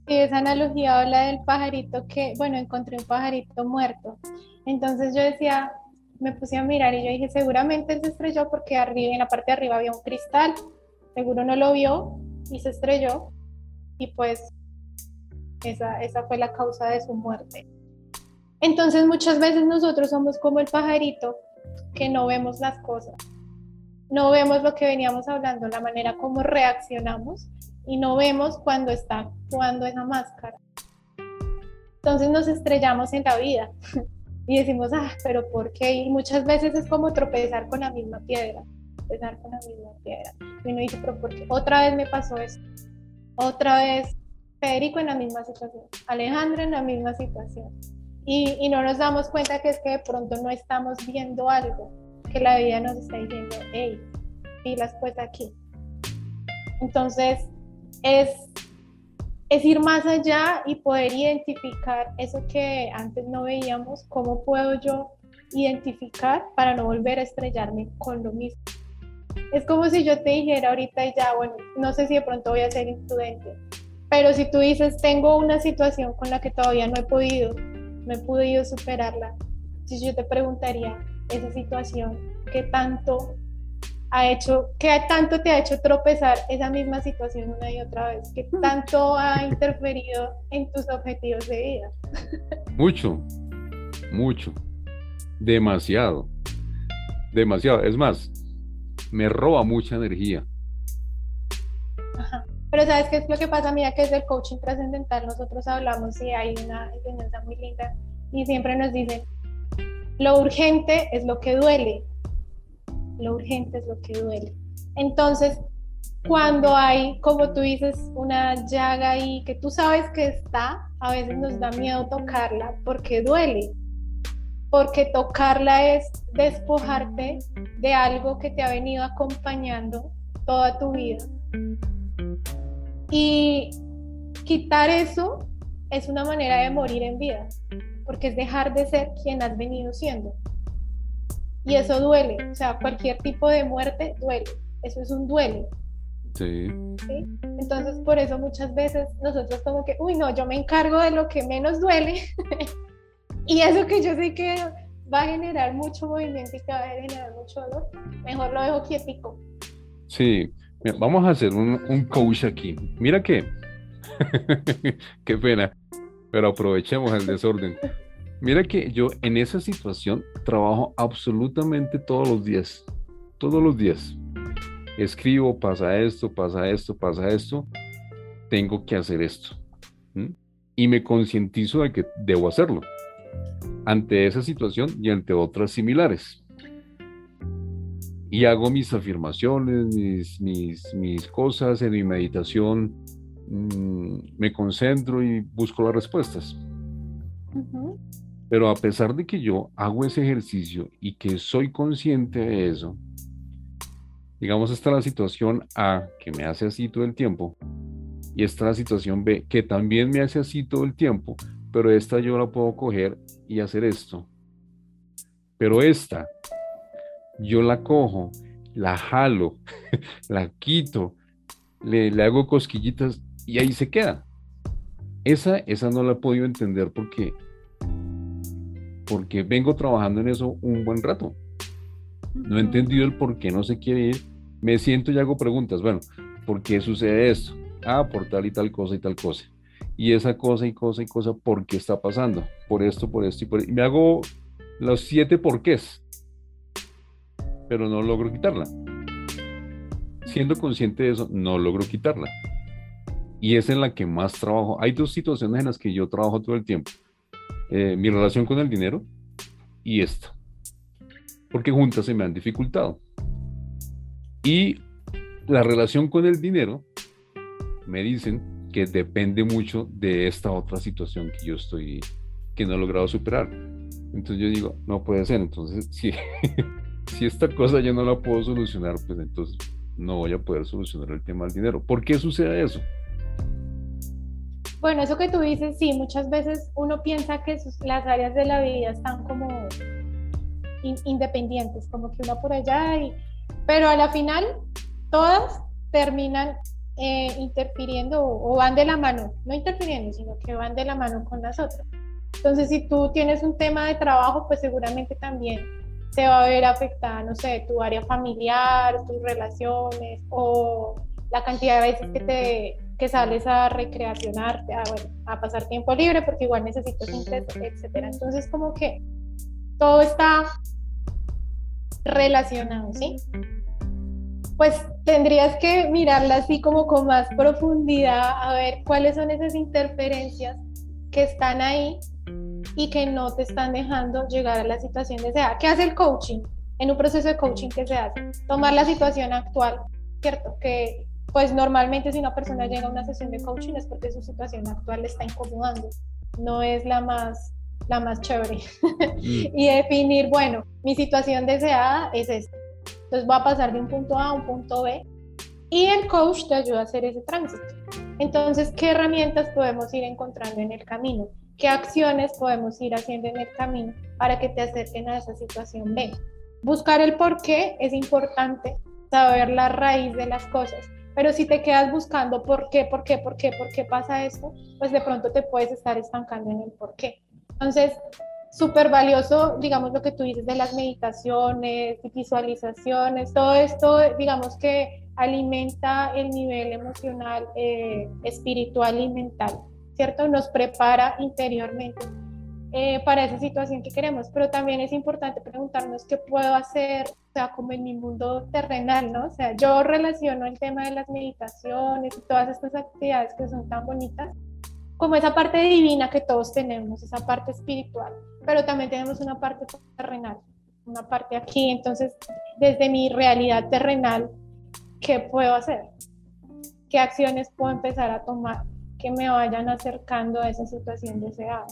Sí, esa analogía habla del pajarito que, bueno, encontré un pajarito muerto. Entonces yo decía, me puse a mirar y yo dije, seguramente se estrelló porque arriba, en la parte de arriba había un cristal. Seguro no lo vio y se estrelló. Y pues esa, esa fue la causa de su muerte. Entonces muchas veces nosotros somos como el pajarito que no vemos las cosas, no vemos lo que veníamos hablando, la manera como reaccionamos y no vemos cuando está actuando esa máscara. Entonces nos estrellamos en la vida [laughs] y decimos, ah, pero ¿por qué? Y muchas veces es como tropezar con la misma piedra, tropezar con la misma piedra. Y uno dice, pero ¿por qué? Otra vez me pasó esto, otra vez Federico en la misma situación, Alejandra en la misma situación. Y, y no nos damos cuenta que es que de pronto no estamos viendo algo, que la vida nos está diciendo, hey, pilas pues aquí. Entonces, es, es ir más allá y poder identificar eso que antes no veíamos, cómo puedo yo identificar para no volver a estrellarme con lo mismo. Es como si yo te dijera ahorita y ya, bueno, no sé si de pronto voy a ser imprudente, pero si tú dices, tengo una situación con la que todavía no he podido, no he podido superarla, si yo te preguntaría, esa situación, ¿qué tanto ha hecho, qué tanto te ha hecho tropezar esa misma situación una y otra vez? ¿Qué tanto ha interferido en tus objetivos de vida? [laughs] Mucho, mucho, demasiado, demasiado. Es más, me roba mucha energía. Pero ¿sabes qué es lo que pasa? Mira que es el coaching trascendental, nosotros hablamos y hay una enseñanza muy linda y siempre nos dicen, lo urgente es lo que duele, lo urgente es lo que duele. Entonces, cuando hay, como tú dices, una llaga ahí que tú sabes que está, a veces nos da miedo tocarla porque duele. Porque tocarla es despojarte de algo que te ha venido acompañando toda tu vida. Y quitar eso es una manera de morir en vida, porque es dejar de ser quien has venido siendo. Y eso duele, o sea, cualquier tipo de muerte duele, eso es un duelo. Sí. Entonces, por eso muchas veces nosotros como que, uy, no, yo me encargo de lo que menos duele. [laughs] y eso que yo sé que va a generar mucho movimiento y que va a generar mucho dolor, mejor lo dejo quietico. Sí, vamos a hacer un, un coach aquí. Mira que, [laughs] qué pena, pero aprovechemos el desorden. Mira que yo en esa situación trabajo absolutamente todos los días, todos los días. Escribo, pasa esto, pasa esto, pasa esto, tengo que hacer esto. Y me concientizo de que debo hacerlo ante esa situación y ante otras similares. Y hago mis afirmaciones, mis, mis, mis cosas en mi meditación, mm, me concentro y busco las respuestas. Pero a pesar de que yo hago ese ejercicio y que soy consciente de eso, digamos, está la situación A, que me hace así todo el tiempo, y está la situación B, que también me hace así todo el tiempo, pero esta yo la puedo coger y hacer esto. Pero esta, yo la cojo, la jalo, [laughs] la quito, le, le, hago cosquillitas y ahí se queda. Esa, esa no la he podido entender porque porque vengo trabajando en eso un buen rato. No he entendido el por qué no se quiere ir. Me siento y hago preguntas. Bueno, ¿por qué sucede esto? Ah, por tal y tal cosa y tal cosa. Y esa cosa y cosa y cosa, ¿por qué está pasando? Por esto, por esto y por esto. Y me hago los siete porqués, pero no logro quitarla. Siendo consciente de eso, no logro quitarla. Y es en la que más trabajo. Hay dos situaciones en las que yo trabajo todo el tiempo. Eh, mi relación con el dinero y esta. Porque juntas se me han dificultado. Y la relación con el dinero me dicen que depende mucho de esta otra situación que yo estoy, que no he logrado superar. Entonces yo digo, no puede ser. Entonces, [laughs] si, si esta cosa yo no la puedo solucionar, pues entonces no voy a poder solucionar el tema del dinero. ¿Por qué sucede eso? Bueno, eso que tú dices, sí, muchas veces uno piensa que las áreas de la vida están como independientes, como que una por allá, y, pero a la final todas terminan eh, interfiriendo o, van de la mano, no interfiriendo, sino que van de la mano con las otras. Entonces, si tú tienes un tema de trabajo, pues seguramente también te va a ver afectada, no sé, tu área familiar, tus relaciones o la cantidad de veces que te que sales a recreacionarte, a, bueno, a pasar tiempo libre porque igual necesitas ingresos, etcétera. Entonces como que todo está relacionado, ¿sí? pues tendrías que mirarla así como con más profundidad, a ver cuáles son esas interferencias que están ahí y que no te están dejando llegar a la situación deseada. ¿Qué hace el coaching? En un proceso de coaching, ¿qué se hace? Tomar la situación actual, ¿cierto? Que pues normalmente si una persona llega a una sesión de coaching es porque su situación actual le está incomodando, no es la más la más chévere. [laughs] Mm. y definir, bueno, mi situación deseada es esta. Entonces voy a pasar de un punto A a un punto B y el coach te ayuda a hacer ese tránsito. Entonces, ¿qué herramientas podemos ir encontrando en el camino? ¿Qué acciones podemos ir haciendo en el camino para que te acerquen a esa situación B? Buscar el por qué es importante, saber la raíz de las cosas. Pero si te quedas buscando por qué, por qué, por qué, por qué pasa esto, pues de pronto te puedes estar estancando en el por qué. Entonces, súper valioso, digamos, lo que tú dices de las meditaciones, visualizaciones, todo esto, digamos que alimenta el nivel emocional, eh, espiritual y mental, ¿cierto? Nos prepara interiormente eh, para esa situación que queremos, pero también es importante preguntarnos qué puedo hacer, o sea, como en mi mundo terrenal, ¿no? O sea, yo relaciono el tema de las meditaciones y todas estas actividades que son tan bonitas como esa parte divina que todos tenemos, esa parte espiritual, pero también tenemos una parte terrenal, una parte aquí. Entonces, desde mi realidad terrenal, ¿qué puedo hacer? ¿Qué acciones puedo empezar a tomar que me vayan acercando a esa situación deseada?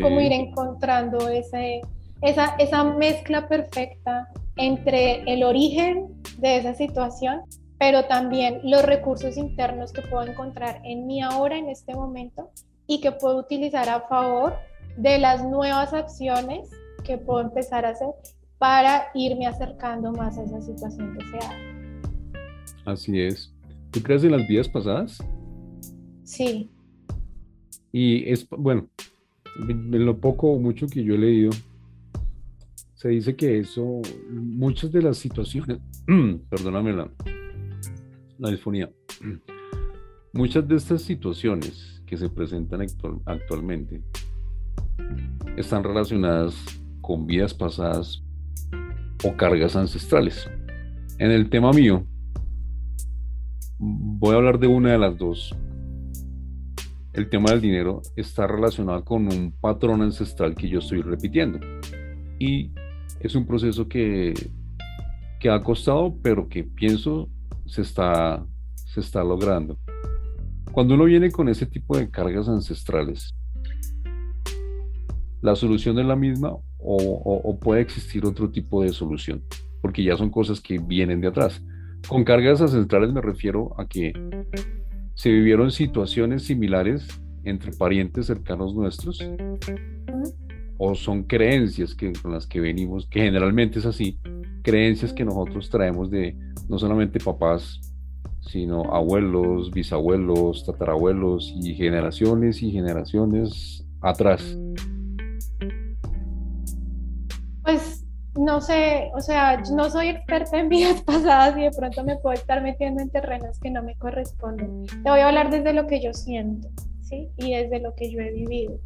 Cómo ir encontrando ese, esa, esa mezcla perfecta entre el origen de esa situación pero también los recursos internos que puedo encontrar en mí ahora, en este momento, y que puedo utilizar a favor de las nuevas acciones que puedo empezar a hacer para irme acercando más a esa situación deseada. Así es. ¿Tú crees en las vidas pasadas? Sí. Y es, bueno, en lo poco o mucho que yo he leído, se dice que eso, muchas de las situaciones, [clears throat] perdóname la, la disfonía. [clears throat] Muchas de estas situaciones que se presentan actualmente están relacionadas con vidas pasadas o cargas ancestrales. En el tema mío, voy a hablar de una de las dos. El tema del dinero está relacionado con un patrón ancestral que yo estoy repitiendo. Y es un proceso que, que ha costado, pero que pienso se está, se está logrando. Cuando uno viene con ese tipo de cargas ancestrales, la solución es la misma o, puede existir otro tipo de solución, porque ya son cosas que vienen de atrás. Con cargas ancestrales me refiero a que se vivieron situaciones similares entre parientes cercanos nuestros o son creencias que, con las que venimos, que generalmente es así, creencias que nosotros traemos de no solamente papás, sino abuelos, bisabuelos, tatarabuelos y generaciones y generaciones atrás. Pues no sé, o sea, no soy experta en vidas [laughs] pasadas y de pronto me puedo estar metiendo en terrenos que no me corresponden. Te voy a hablar desde lo que yo siento, ¿sí? Y desde lo que yo he vivido.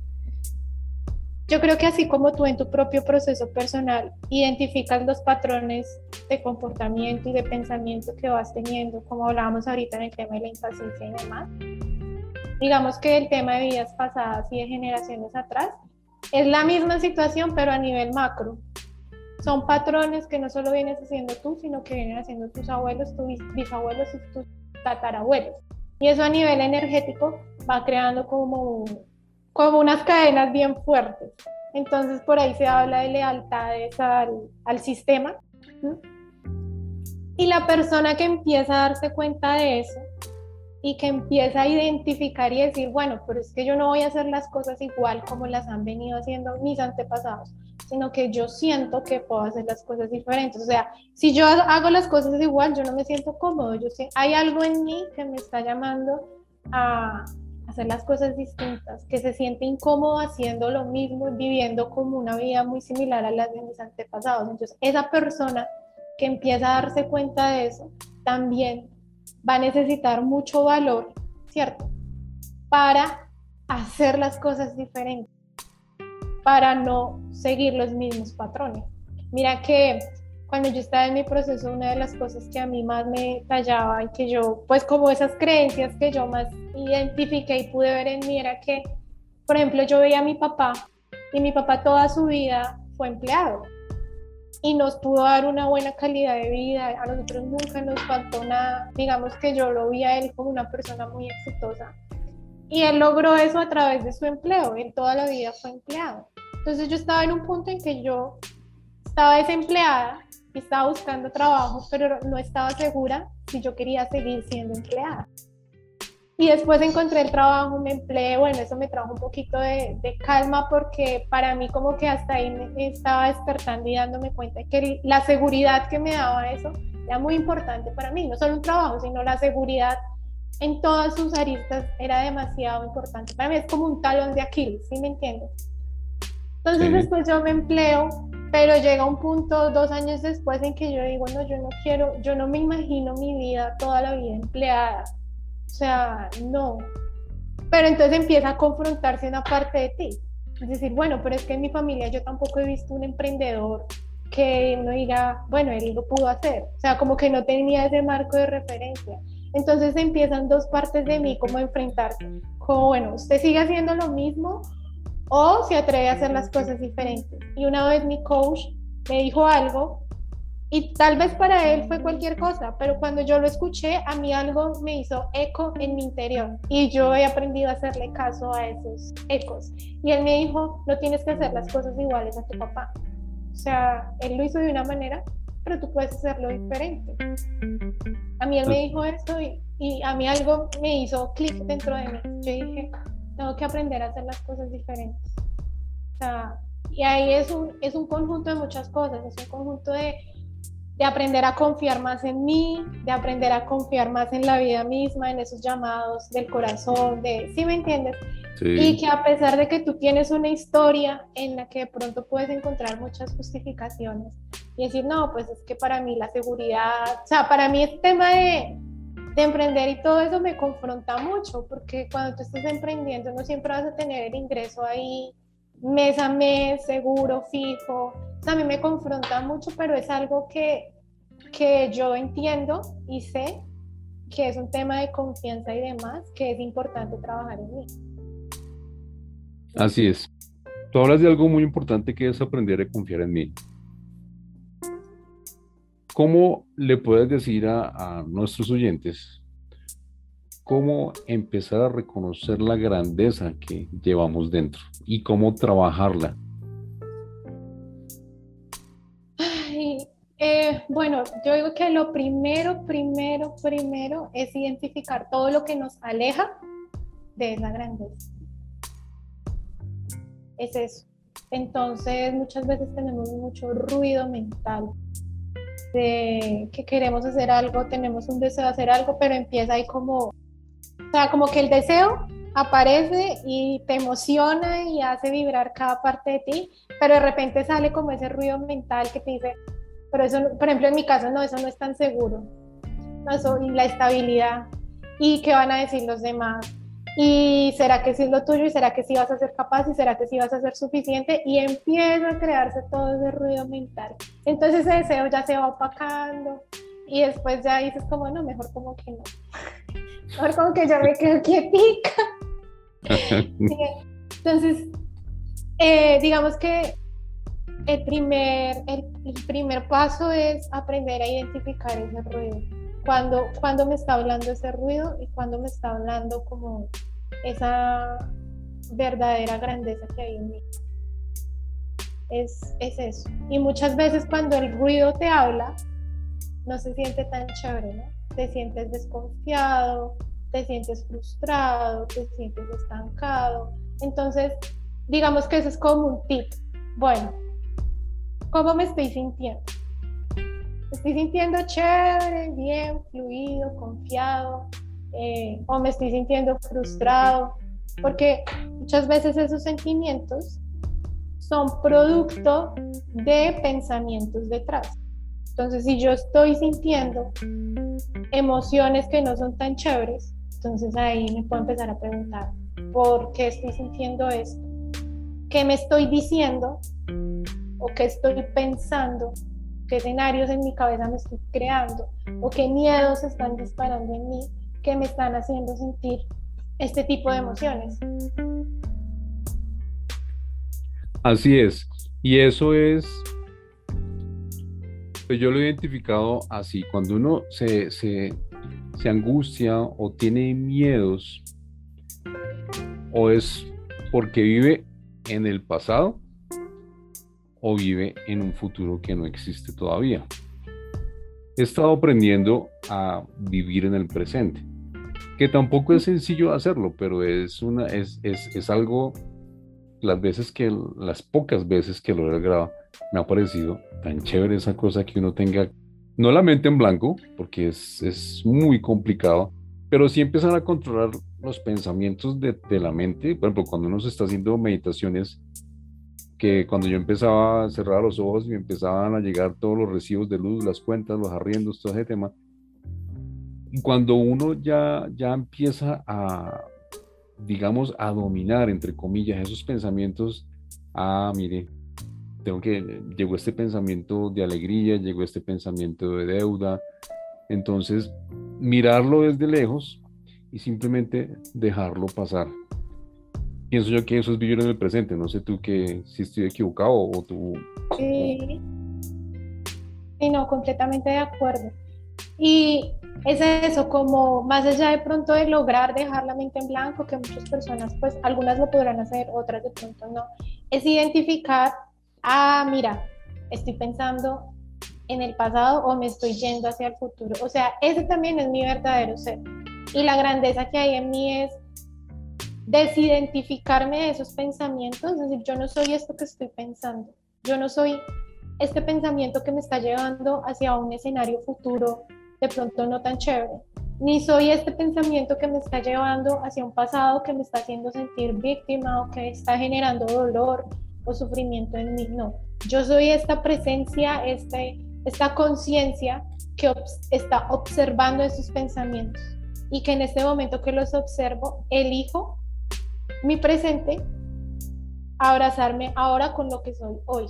Yo creo que así como tú en tu propio proceso personal identificas los patrones de comportamiento y de pensamiento que vas teniendo, como hablábamos ahorita en el tema de la impaciencia y demás, digamos que el tema de vidas pasadas y de generaciones atrás es la misma situación, pero a nivel macro. Son patrones que no solo vienes haciendo tú, sino que vienen haciendo tus abuelos, tus bisabuelos y tus tatarabuelos. Y eso a nivel energético va creando como como unas cadenas bien fuertes. Entonces por ahí se habla de lealtades al, al sistema. Y la persona que empieza a darse cuenta de eso y que empieza a identificar y decir, bueno, pero es que yo no voy a hacer las cosas igual como las han venido haciendo mis antepasados, sino que yo siento que puedo hacer las cosas diferentes. O sea, si yo hago las cosas igual, yo no me siento cómodo, yo sé, hay algo en mí que me está llamando a, hacer las cosas distintas, que se siente incómodo haciendo lo mismo, viviendo como una vida muy similar a la de mis antepasados. Entonces, esa persona que empieza a darse cuenta de eso, también va a necesitar mucho valor, ¿cierto? Para hacer las cosas diferentes, para no seguir los mismos patrones. Mira que cuando yo estaba en mi proceso, una de las cosas que a mí más me tallaba y que yo, pues como esas creencias que yo más identifiqué y pude ver en mí era que, por ejemplo, yo veía a mi papá y mi papá toda su vida fue empleado y nos pudo dar una buena calidad de vida. A nosotros nunca nos faltó nada. Digamos que yo lo vi a él como una persona muy exitosa. Y él logró eso a través de su empleo. Él toda la vida fue empleado. Entonces yo estaba en un punto en que yo estaba desempleada y estaba buscando trabajo, pero no estaba segura si yo quería seguir siendo empleada. Y después encontré el trabajo, me empleé, bueno, eso me trajo un poquito de, calma porque para mí como que hasta ahí me estaba despertando y dándome cuenta que la seguridad que me daba eso era muy importante para mí, no solo un trabajo, sino la seguridad en todas sus aristas era demasiado importante. Para mí es como un talón de Aquiles, ¿sí me entiendes? Entonces después yo me empleo, pero llega un punto dos años después en que yo digo, no, yo no quiero, yo no me imagino mi vida toda la vida empleada o sea, no. Pero entonces empieza a confrontarse una parte de ti. Es decir, bueno, pero es que en mi familia yo tampoco he visto un emprendedor que uno diga, bueno, él lo pudo hacer. O sea, como que no tenía ese marco de referencia. Entonces empiezan dos partes de mí como enfrentarse. Como, bueno, usted sigue haciendo lo mismo o se atreve a hacer las cosas diferentes. Y una vez mi coach me dijo algo y tal vez para él fue cualquier cosa, pero cuando yo lo escuché, a mí algo me hizo eco en mi interior y yo he aprendido a hacerle caso a esos ecos. Y él me dijo, no tienes que hacer las cosas iguales a tu papá. O sea, él lo hizo de una manera, pero tú puedes hacerlo diferente. A mí él me dijo eso y, y a mí algo me hizo clic dentro de mí. Yo dije, tengo que aprender a hacer las cosas diferentes. O sea, y ahí es un, es un conjunto de muchas cosas, es un conjunto de de aprender a confiar más en mí, de aprender a confiar más en la vida misma, en esos llamados del corazón, de, ¿sí me entiendes? Y que a pesar de que tú tienes una historia en la que de pronto puedes encontrar muchas justificaciones y decir, no, pues es que para mí la seguridad, o sea, para mí este tema de, de emprender y todo eso me confronta mucho, porque cuando tú estás emprendiendo no siempre vas a tener el ingreso ahí mes a mes, seguro, fijo. Mí me confronta mucho, pero es algo que, que yo entiendo y sé que es un tema de confianza y demás, que es importante trabajar en mí. Así es. Tú hablas de algo muy importante que es aprender a confiar en mí. ¿Cómo le puedes decir a, nuestros oyentes cómo empezar a reconocer la grandeza que llevamos dentro y cómo trabajarla? Eh, bueno, yo digo que lo primero, primero, primero es identificar todo lo que nos aleja de esa grandeza. Es eso. Entonces, muchas veces tenemos mucho ruido mental que queremos hacer algo, tenemos un deseo de hacer algo, pero empieza ahí como o sea, como que el deseo aparece y te emociona y hace vibrar cada parte de ti, pero de repente sale como ese ruido mental que te dice, pero eso, por ejemplo, en mi caso, no, eso no es tan seguro. No, eso, y la estabilidad, y qué van a decir los demás, y será que sí es lo tuyo, y será que sí vas a ser capaz, y será que sí vas a ser suficiente, y empieza a crearse todo ese ruido mental. Entonces ese deseo ya se va opacando, y después ya dices como, no, mejor como que no. [laughs] Mejor como que yo me quedo quietica. [laughs] Entonces, eh, digamos que el primer, el, primer paso es aprender a identificar ese ruido. Cuando, cuando me está hablando ese ruido y cuando me está hablando como esa verdadera grandeza que hay en mí. Es, es eso. Y muchas veces cuando el ruido te habla, no se siente tan chévere, ¿no? Te sientes desconfiado, te sientes frustrado, te sientes estancado. Entonces, digamos que eso es como un tip. Bueno, ¿cómo me estoy sintiendo? ¿Me estoy sintiendo chévere, bien, fluido, confiado? Eh, ¿O me estoy sintiendo frustrado? Porque muchas veces esos sentimientos son producto de pensamientos detrás. Entonces, si yo estoy sintiendo emociones que no son tan chéveres, entonces ahí me puedo empezar a preguntar, ¿por qué estoy sintiendo esto? ¿Qué me estoy diciendo? ¿O qué estoy pensando qué escenarios en mi cabeza me estoy creando o qué miedos están disparando en mí que me están haciendo sentir este tipo de emociones. Así es. Y eso es, pues yo lo he identificado así, cuando uno se, se, se angustia o tiene miedos, o es porque vive en el pasado o vive en un futuro que no existe todavía. He estado aprendiendo a vivir en el presente, que tampoco es sencillo hacerlo, pero es, una, es, es, es algo, las veces que, las pocas veces que lo he logrado, me ha parecido tan chévere esa cosa que uno tenga, no la mente en blanco, porque es, es muy complicado, pero sí empezar a controlar los pensamientos de, de, la mente. Por ejemplo, cuando uno se está haciendo meditaciones, que cuando yo empezaba a cerrar los ojos y me empezaban a llegar todos los recibos de luz, las cuentas, los arriendos, todo ese tema. Cuando uno ya, ya empieza a, digamos, a dominar, entre comillas, esos pensamientos, ah, mire, tengo que, llegó este pensamiento de alegría, llegó este pensamiento de deuda, entonces mirarlo desde lejos y simplemente dejarlo pasar pienso yo que eso es vivir en el presente. No sé tú que si estoy equivocado o tú. Sí. Sí, no, completamente de acuerdo. Y es eso, como más allá de pronto de lograr dejar la mente en blanco, que muchas personas, pues algunas lo podrán hacer, otras de pronto no, es identificar, ah, mira, estoy pensando en el pasado o me estoy yendo hacia el futuro. O sea, ese también es mi verdadero ser. Y la grandeza que hay en mí es desidentificarme de esos pensamientos, es decir, yo no soy esto que estoy pensando, yo no soy este pensamiento que me está llevando hacia un escenario futuro de pronto no tan chévere, ni soy este pensamiento que me está llevando hacia un pasado que me está haciendo sentir víctima o que está generando dolor o sufrimiento en mí, no, yo soy esta presencia, este, esta conciencia que está observando esos pensamientos. Y que en este momento que los observo, elijo mi presente, abrazarme ahora con lo que soy hoy,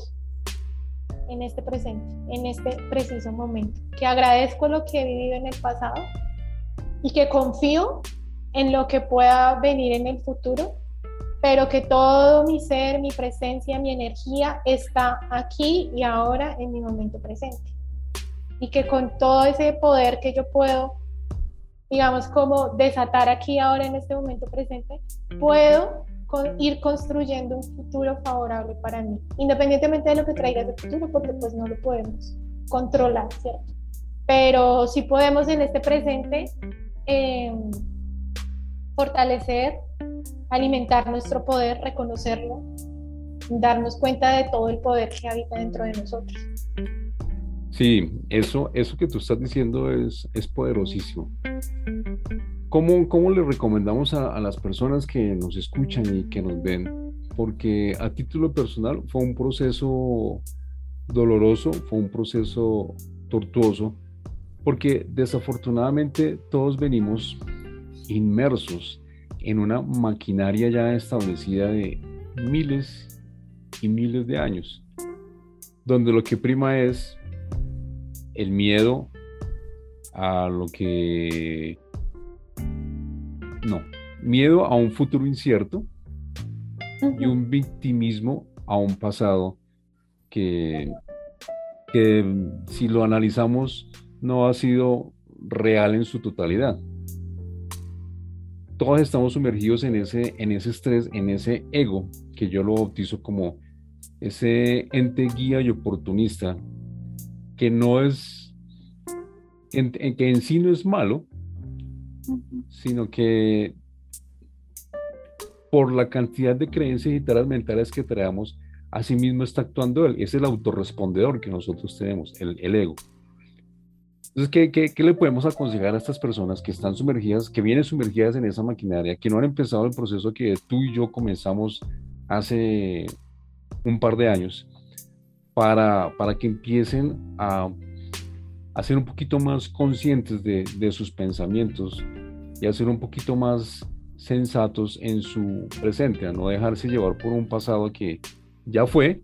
en este presente, en este preciso momento, que agradezco lo que he vivido en el pasado y que confío en lo que pueda venir en el futuro, pero que todo mi ser, mi presencia, mi energía está aquí y ahora en mi momento presente. Y que con todo ese poder que yo puedo digamos, como desatar aquí ahora en este momento presente, puedo ir construyendo un futuro favorable para mí, independientemente de lo que traiga ese futuro, porque pues no lo podemos controlar, ¿cierto? Pero sí podemos en este presente em, fortalecer, alimentar nuestro poder, reconocerlo, darnos cuenta de todo el poder que habita dentro de nosotros. Sí, eso, eso que tú estás diciendo es, es poderosísimo. ¿Cómo, ¿Cómo, le recomendamos a, las personas que nos escuchan y que nos ven? Porque a título personal fue un proceso doloroso, fue un proceso tortuoso, porque desafortunadamente todos venimos inmersos en una maquinaria ya establecida de miles y miles de años, donde lo que prima es el miedo a lo que... No, miedo a un futuro incierto y un victimismo a un pasado que, que si lo analizamos no ha sido real en su totalidad. Todos estamos sumergidos en ese, en ese estrés, en ese ego, que yo lo bautizo como ese ente guía y oportunista que no es, en, que en sí no es malo, sino que por la cantidad de creencias y taras mentales que traemos, así mismo está actuando él. Es el autorrespondedor que nosotros tenemos, el, ego. Entonces, ¿qué, ¿qué, qué, le podemos aconsejar a estas personas que están sumergidas, que vienen sumergidas en esa maquinaria, que no han empezado el proceso que tú y yo comenzamos hace un par de años? para, que empiecen a, a, ser un poquito más conscientes de, sus pensamientos y a ser un poquito más sensatos en su presente, a no dejarse llevar por un pasado que ya fue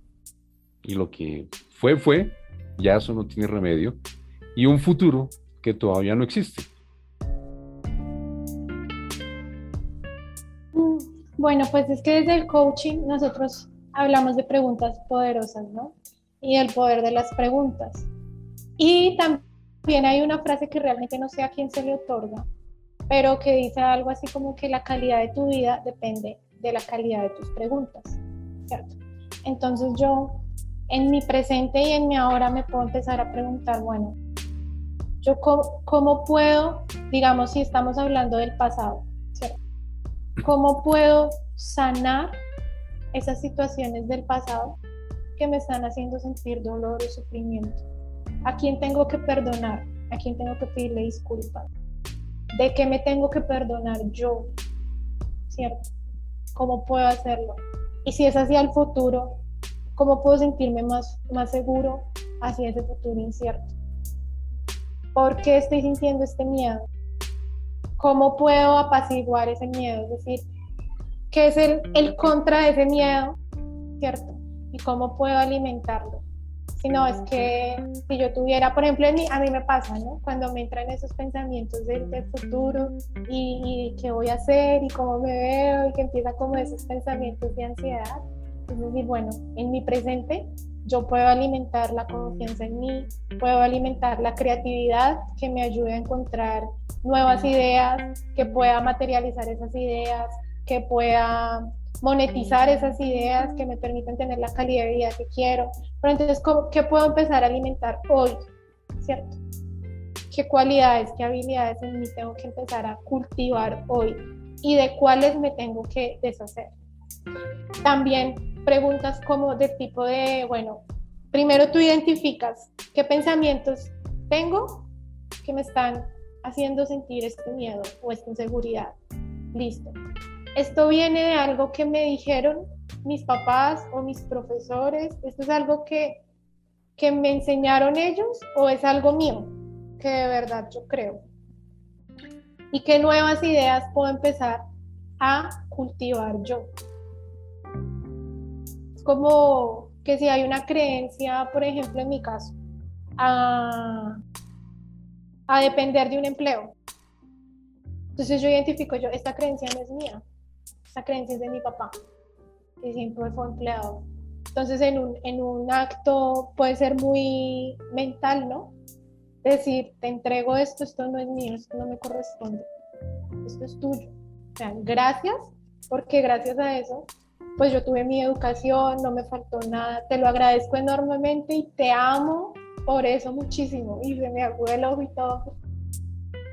y lo que fue fue ya eso no tiene remedio, y un futuro que todavía no existe. Bueno, pues es que desde el coaching nosotros hablamos de preguntas poderosas, ¿no? Y el poder de las preguntas. Y también hay una frase que realmente no sé a quién se le otorga, pero que dice algo así como que la calidad de tu vida depende de la calidad de tus preguntas, ¿cierto? Entonces yo en mi presente y en mi ahora me puedo empezar a preguntar, bueno, yo cómo, puedo, digamos, si estamos hablando del pasado. ¿Cómo puedo sanar esas situaciones del pasado que me están haciendo sentir dolor y sufrimiento? ¿A quién tengo que perdonar? ¿A quién tengo que pedirle disculpas? ¿De qué me tengo que perdonar yo? ¿Cierto? ¿Cómo puedo hacerlo? Y si es hacia el futuro, ¿cómo puedo sentirme más, más seguro hacia ese futuro incierto? ¿Por qué estoy sintiendo este miedo? ¿Cómo puedo apaciguar ese miedo? Es decir, ¿qué es el, el contra de ese miedo? ¿Cierto? ¿Y cómo puedo alimentarlo? Sino es que si yo tuviera, por ejemplo, a mí me pasa, ¿no? Cuando me entran esos pensamientos del, futuro y, qué voy a hacer y cómo me veo y que empieza como esos pensamientos de ansiedad, es decir, bueno, en mi presente yo puedo alimentar la confianza en mí, puedo alimentar la creatividad que me ayude a encontrar nuevas ideas, que pueda materializar esas ideas, que pueda monetizar esas ideas que me permiten tener la calidad de vida que quiero. Pero entonces, ¿qué puedo empezar a alimentar hoy? ¿Cierto? ¿Qué cualidades, qué habilidades en mí tengo que empezar a cultivar hoy? ¿Y de cuáles me tengo que deshacer? También preguntas como de tipo de, bueno, primero tú identificas qué pensamientos tengo que me están haciendo sentir este miedo o esta inseguridad. Listo esto viene de algo que me dijeron mis papás o mis profesores, esto es algo que, que me enseñaron ellos o es algo mío, que de verdad yo creo. Y qué nuevas ideas puedo empezar a cultivar yo. Como que si hay una creencia, por ejemplo, en mi caso, a, a depender de un empleo. Entonces yo identifico yo, esta creencia no es mía, esa creencia es de mi papá, que siempre fue empleado. Entonces, en un, en un acto puede ser muy mental, ¿no? Decir, te entrego esto, esto no es mío, esto no me corresponde, esto es tuyo. O sea, gracias, porque gracias a eso, pues yo tuve mi educación, no me faltó nada, te lo agradezco enormemente y te amo por eso muchísimo. Y se me aguó el ojo y todo.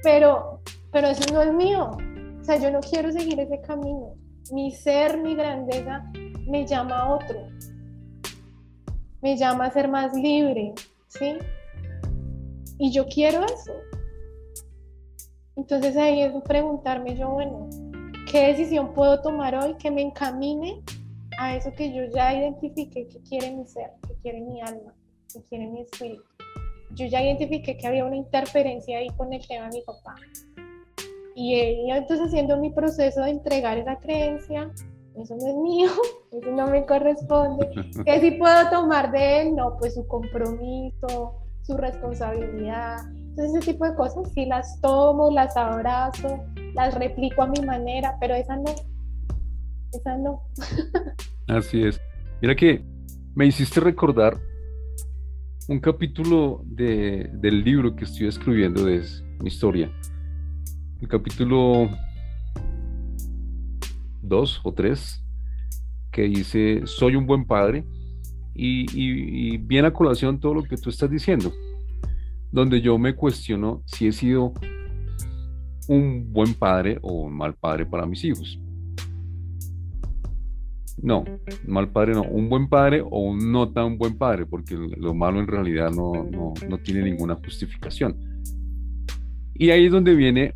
Pero, pero eso no es mío. O sea, yo no quiero seguir ese camino mi ser, mi grandeza, me llama a otro. Me llama a ser más libre, ¿sí? Y yo quiero eso. Entonces ahí es preguntarme yo, bueno, ¿qué decisión puedo tomar hoy que me encamine a eso que yo ya identifiqué que quiere mi ser, que quiere mi alma, que quiere mi espíritu? Yo ya identifiqué que había una interferencia ahí con el tema de mi papá, y entonces haciendo mi proceso de entregar esa creencia, eso no es mío, [laughs] eso no me corresponde. [laughs] ¿Qué sí puedo tomar de él? No, pues su compromiso, su responsabilidad. Entonces ese tipo de cosas sí las tomo, las abrazo, las replico a mi manera, pero esa no, esa no. [laughs] Así es. Mira que me hiciste recordar un capítulo de, del libro que estoy escribiendo de mi historia el capítulo 2 o 3, que dice, soy un buen padre, y, y, viene a colación todo lo que tú estás diciendo, donde yo me cuestiono si he sido un buen padre o un mal padre para mis hijos. No, mal padre no, un buen padre o un no tan buen padre, porque lo malo en realidad no, no, no tiene ninguna justificación. Y ahí es donde viene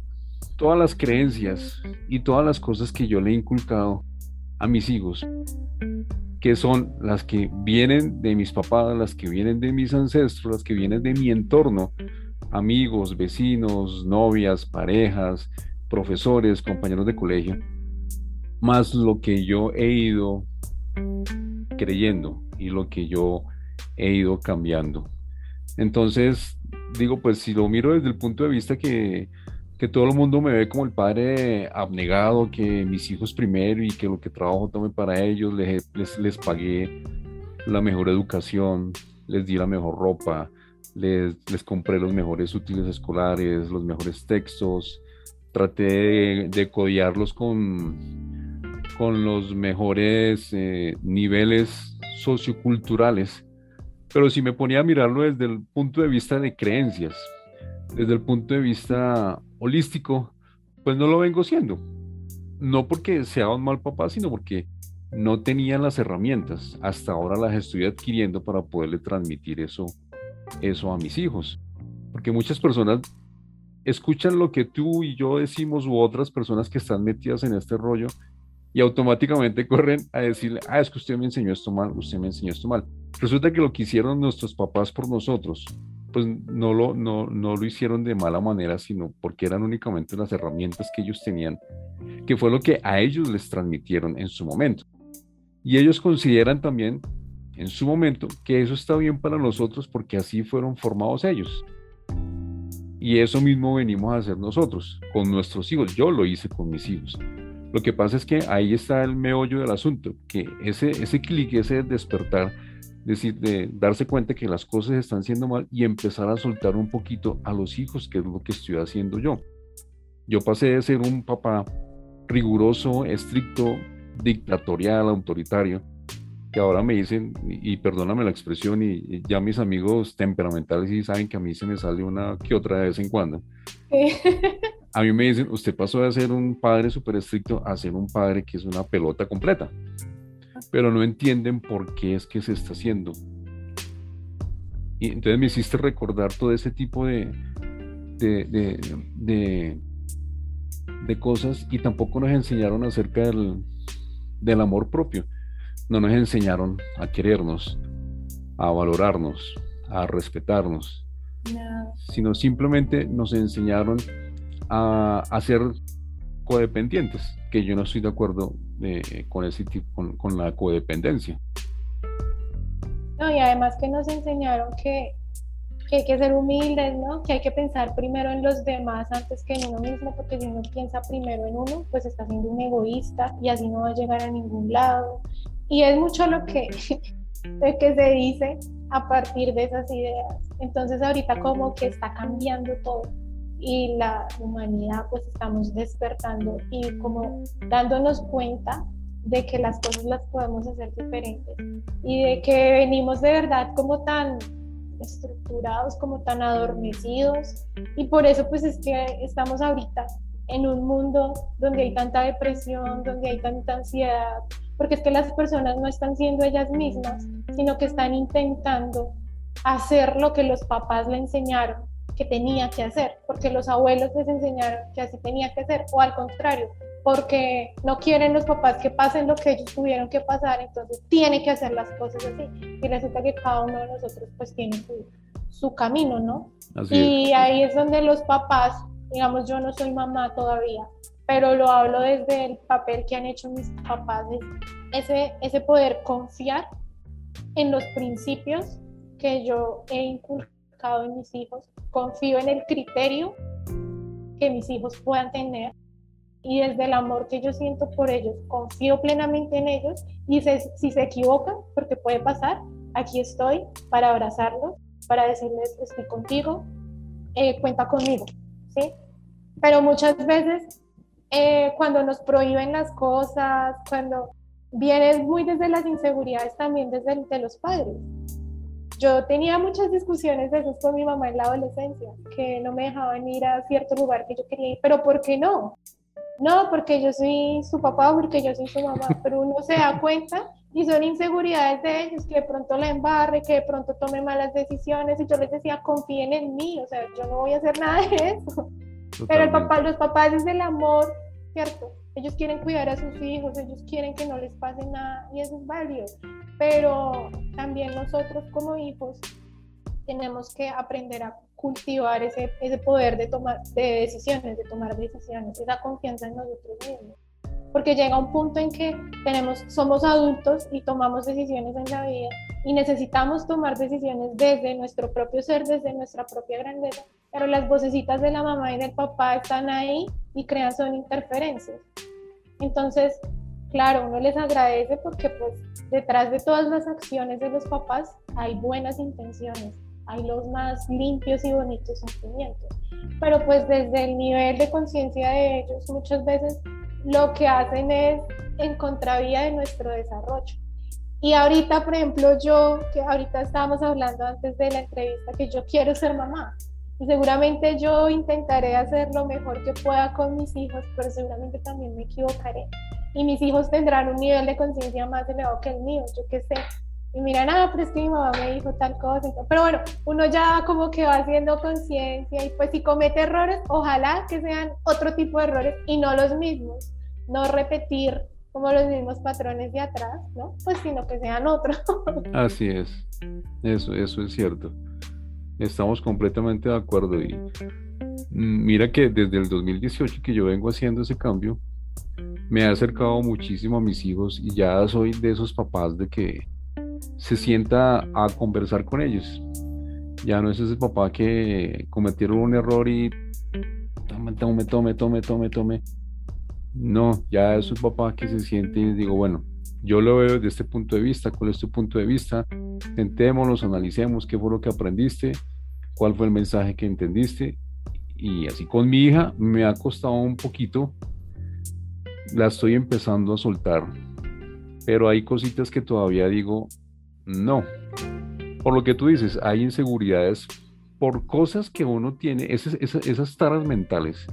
todas las creencias y todas las cosas que yo le he inculcado a mis hijos, que son las que vienen de mis papás, las que vienen de mis ancestros, las que vienen de mi entorno, amigos, vecinos, novias, parejas, profesores, compañeros de colegio, más lo que yo he ido creyendo y lo que yo he ido cambiando. Entonces, digo, pues si lo miro desde el punto de vista que, que todo el mundo me ve como el padre abnegado, que mis hijos primero y que lo que trabajo tome para ellos, les, les, les pagué la mejor educación, les di la mejor ropa, les, les compré los mejores útiles escolares, los mejores textos, traté de, codiarlos con, con los mejores eh, niveles socioculturales, pero si me ponía a mirarlo desde el punto de vista de creencias, desde el punto de vista holístico, pues no lo vengo siendo. No porque sea un mal papá, sino porque no tenía las herramientas. Hasta ahora las estoy adquiriendo para poderle transmitir eso, eso a mis hijos. Porque muchas personas escuchan lo que tú y yo decimos u otras personas que están metidas en este rollo y automáticamente [laughs] corren a decirle, ah, es que usted me enseñó esto mal, usted me enseñó esto mal. Resulta que lo que hicieron nuestros papás por nosotros, pues no lo, no, no lo hicieron de mala manera, sino porque eran únicamente las herramientas que ellos tenían, que fue lo que a ellos les transmitieron en su momento. Y ellos consideran también en su momento que eso está bien para nosotros porque así fueron formados ellos. Y eso mismo venimos a hacer nosotros con nuestros hijos. Yo lo hice con mis hijos. Lo que pasa es que ahí está el meollo del asunto, que ese, ese clic, ese despertar, decir, de darse cuenta que las cosas están siendo mal y empezar a soltar un poquito a los hijos, que es lo que estoy haciendo yo. Yo pasé de ser un papá riguroso, estricto, dictatorial, autoritario, que ahora me dicen, y, perdóname la expresión, y, ya mis amigos temperamentales sí saben que a mí se me sale una que otra de vez en cuando. [laughs] A mí me dicen, usted pasó de ser un padre súper estricto a ser un padre que es una pelota completa, pero no entienden por qué es que se está haciendo. Y entonces me hiciste recordar todo ese tipo de, de, de, de cosas y tampoco nos enseñaron acerca del, del amor propio. No nos enseñaron a querernos, a valorarnos, a respetarnos, sino simplemente nos enseñaron a, ser codependientes, que yo no estoy de acuerdo eh, con, ese tipo, con, la codependencia. No, y además que nos enseñaron que, que, hay que ser humildes, ¿no? Que hay que pensar primero en los demás antes que en uno mismo, porque si uno piensa primero en uno, pues está siendo un egoísta y así no va a llegar a ningún lado. Y es mucho lo que, [laughs] que se dice a partir de esas ideas. Entonces ahorita como que está cambiando todo y la humanidad pues estamos despertando y como dándonos cuenta de que las cosas las podemos hacer diferentes y de que venimos de verdad como tan estructurados, como tan adormecidos. Y por eso pues es que estamos ahorita en un mundo donde hay tanta depresión, donde hay tanta ansiedad, porque es que las personas no están siendo ellas mismas, sino que están intentando hacer lo que los papás le enseñaron que tenía que hacer, porque los abuelos les enseñaron que así tenía que hacer, o al contrario, porque no quieren los papás que pasen lo que ellos tuvieron que pasar, entonces tiene que hacer las cosas así. Y resulta que cada uno de nosotros pues tiene su, su camino, ¿no? y ahí es donde los papás, digamos, yo no soy mamá todavía, pero lo hablo desde el papel que han hecho mis papás, ese, ese poder confiar en los principios que yo he inculcado en mis hijos, confío en el criterio que mis hijos puedan tener y desde el amor que yo siento por ellos, confío plenamente en ellos y si se equivocan, porque puede pasar, aquí estoy para abrazarlos, para decirles estoy contigo, eh, cuenta conmigo, ¿sí? Pero muchas veces eh, cuando nos prohíben las cosas, cuando viene muy desde las inseguridades también desde de los padres. Yo tenía muchas discusiones de esas con mi mamá en la adolescencia, que no me dejaban ir a cierto lugar que yo quería ir, pero ¿por qué no? No, porque yo soy su papá, porque yo soy su mamá, [laughs] pero uno se da cuenta y son inseguridades de ellos, que de pronto la embarre, que de pronto tome malas decisiones y yo les decía, confíen en mí, o sea, yo no voy a hacer nada de eso. Pero el papá, los papás desde el amor ¿cierto? Ellos quieren cuidar a sus hijos, ellos quieren que no les pase nada y eso es válido. Pero también nosotros como hijos tenemos que aprender a cultivar ese, ese poder de tomar de decisiones, de tomar decisiones, esa confianza en nosotros mismos. porque llega un punto en que tenemos, somos adultos y tomamos decisiones en la vida y necesitamos tomar decisiones desde nuestro propio ser, desde nuestra propia grandeza, pero las vocecitas de la mamá y del papá están ahí y crean son interferencias. Entonces, claro, uno les agradece porque pues detrás de todas las acciones de los papás hay buenas intenciones, hay los más limpios y bonitos sentimientos. Pero pues desde el nivel de conciencia de ellos muchas veces lo que hacen es en contravía de nuestro desarrollo. Y ahorita, por ejemplo, yo, que ahorita estábamos hablando antes de la entrevista, que yo quiero ser mamá. Y seguramente yo intentaré hacer lo mejor que pueda con mis hijos, pero seguramente también me equivocaré. Y mis hijos tendrán un nivel de conciencia más elevado que el mío, yo qué sé. Y miran, ah, pero es que mi mamá me dijo tal cosa. Pero bueno, uno ya como que va haciendo conciencia y pues si comete errores, ojalá que sean otro tipo de errores y no los mismos. No repetir como los mismos patrones de atrás, ¿no? Pues sino que sean otros. [laughs] Así es. Eso, eso es cierto. Estamos completamente de acuerdo y mira que desde el 2018 que yo vengo haciendo ese cambio, me he acercado muchísimo a mis hijos y ya soy de esos papás de que se sienta a conversar con ellos. Ya no es ese papá que cometieron un error y tome, tome, tome, tome, tome, tome. No, ya es un papá que se siente y digo, bueno, yo lo veo desde este punto de vista, ¿cuál es tu punto de vista? Sentémonos, analicemos qué fue lo que aprendiste, cuál fue el mensaje que entendiste. Y así con mi hija me ha costado un poquito, la estoy empezando a soltar, pero hay cositas que todavía digo, no. Por lo que tú dices, hay inseguridades por cosas que uno tiene, esas, esas, taras mentales,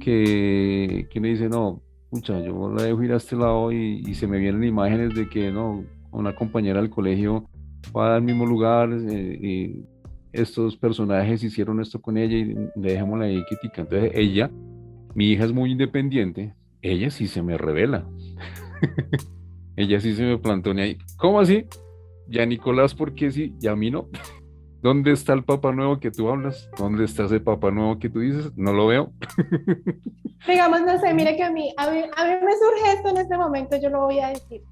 que, que uno dice, no, pucha, yo la dejo ir a este lado y, se me vienen imágenes de que, no, una compañera del colegio va al mismo lugar, eh, y estos personajes hicieron esto con ella y le dejamos la quietica. Entonces ella, mi hija es muy independiente, ella sí se me revela. [laughs] ella sí se me plantea ahí. ¿Cómo así? Ya Nicolás, ¿por qué sí? Y a mí no. [laughs] ¿Dónde está el Papá Nuevo que tú hablas? ¿Dónde está ese Papá Nuevo que tú dices? No lo veo. [laughs] Digamos, no sé, mire que a mí, a mí, a mí me surge esto en este momento, yo lo voy a decir.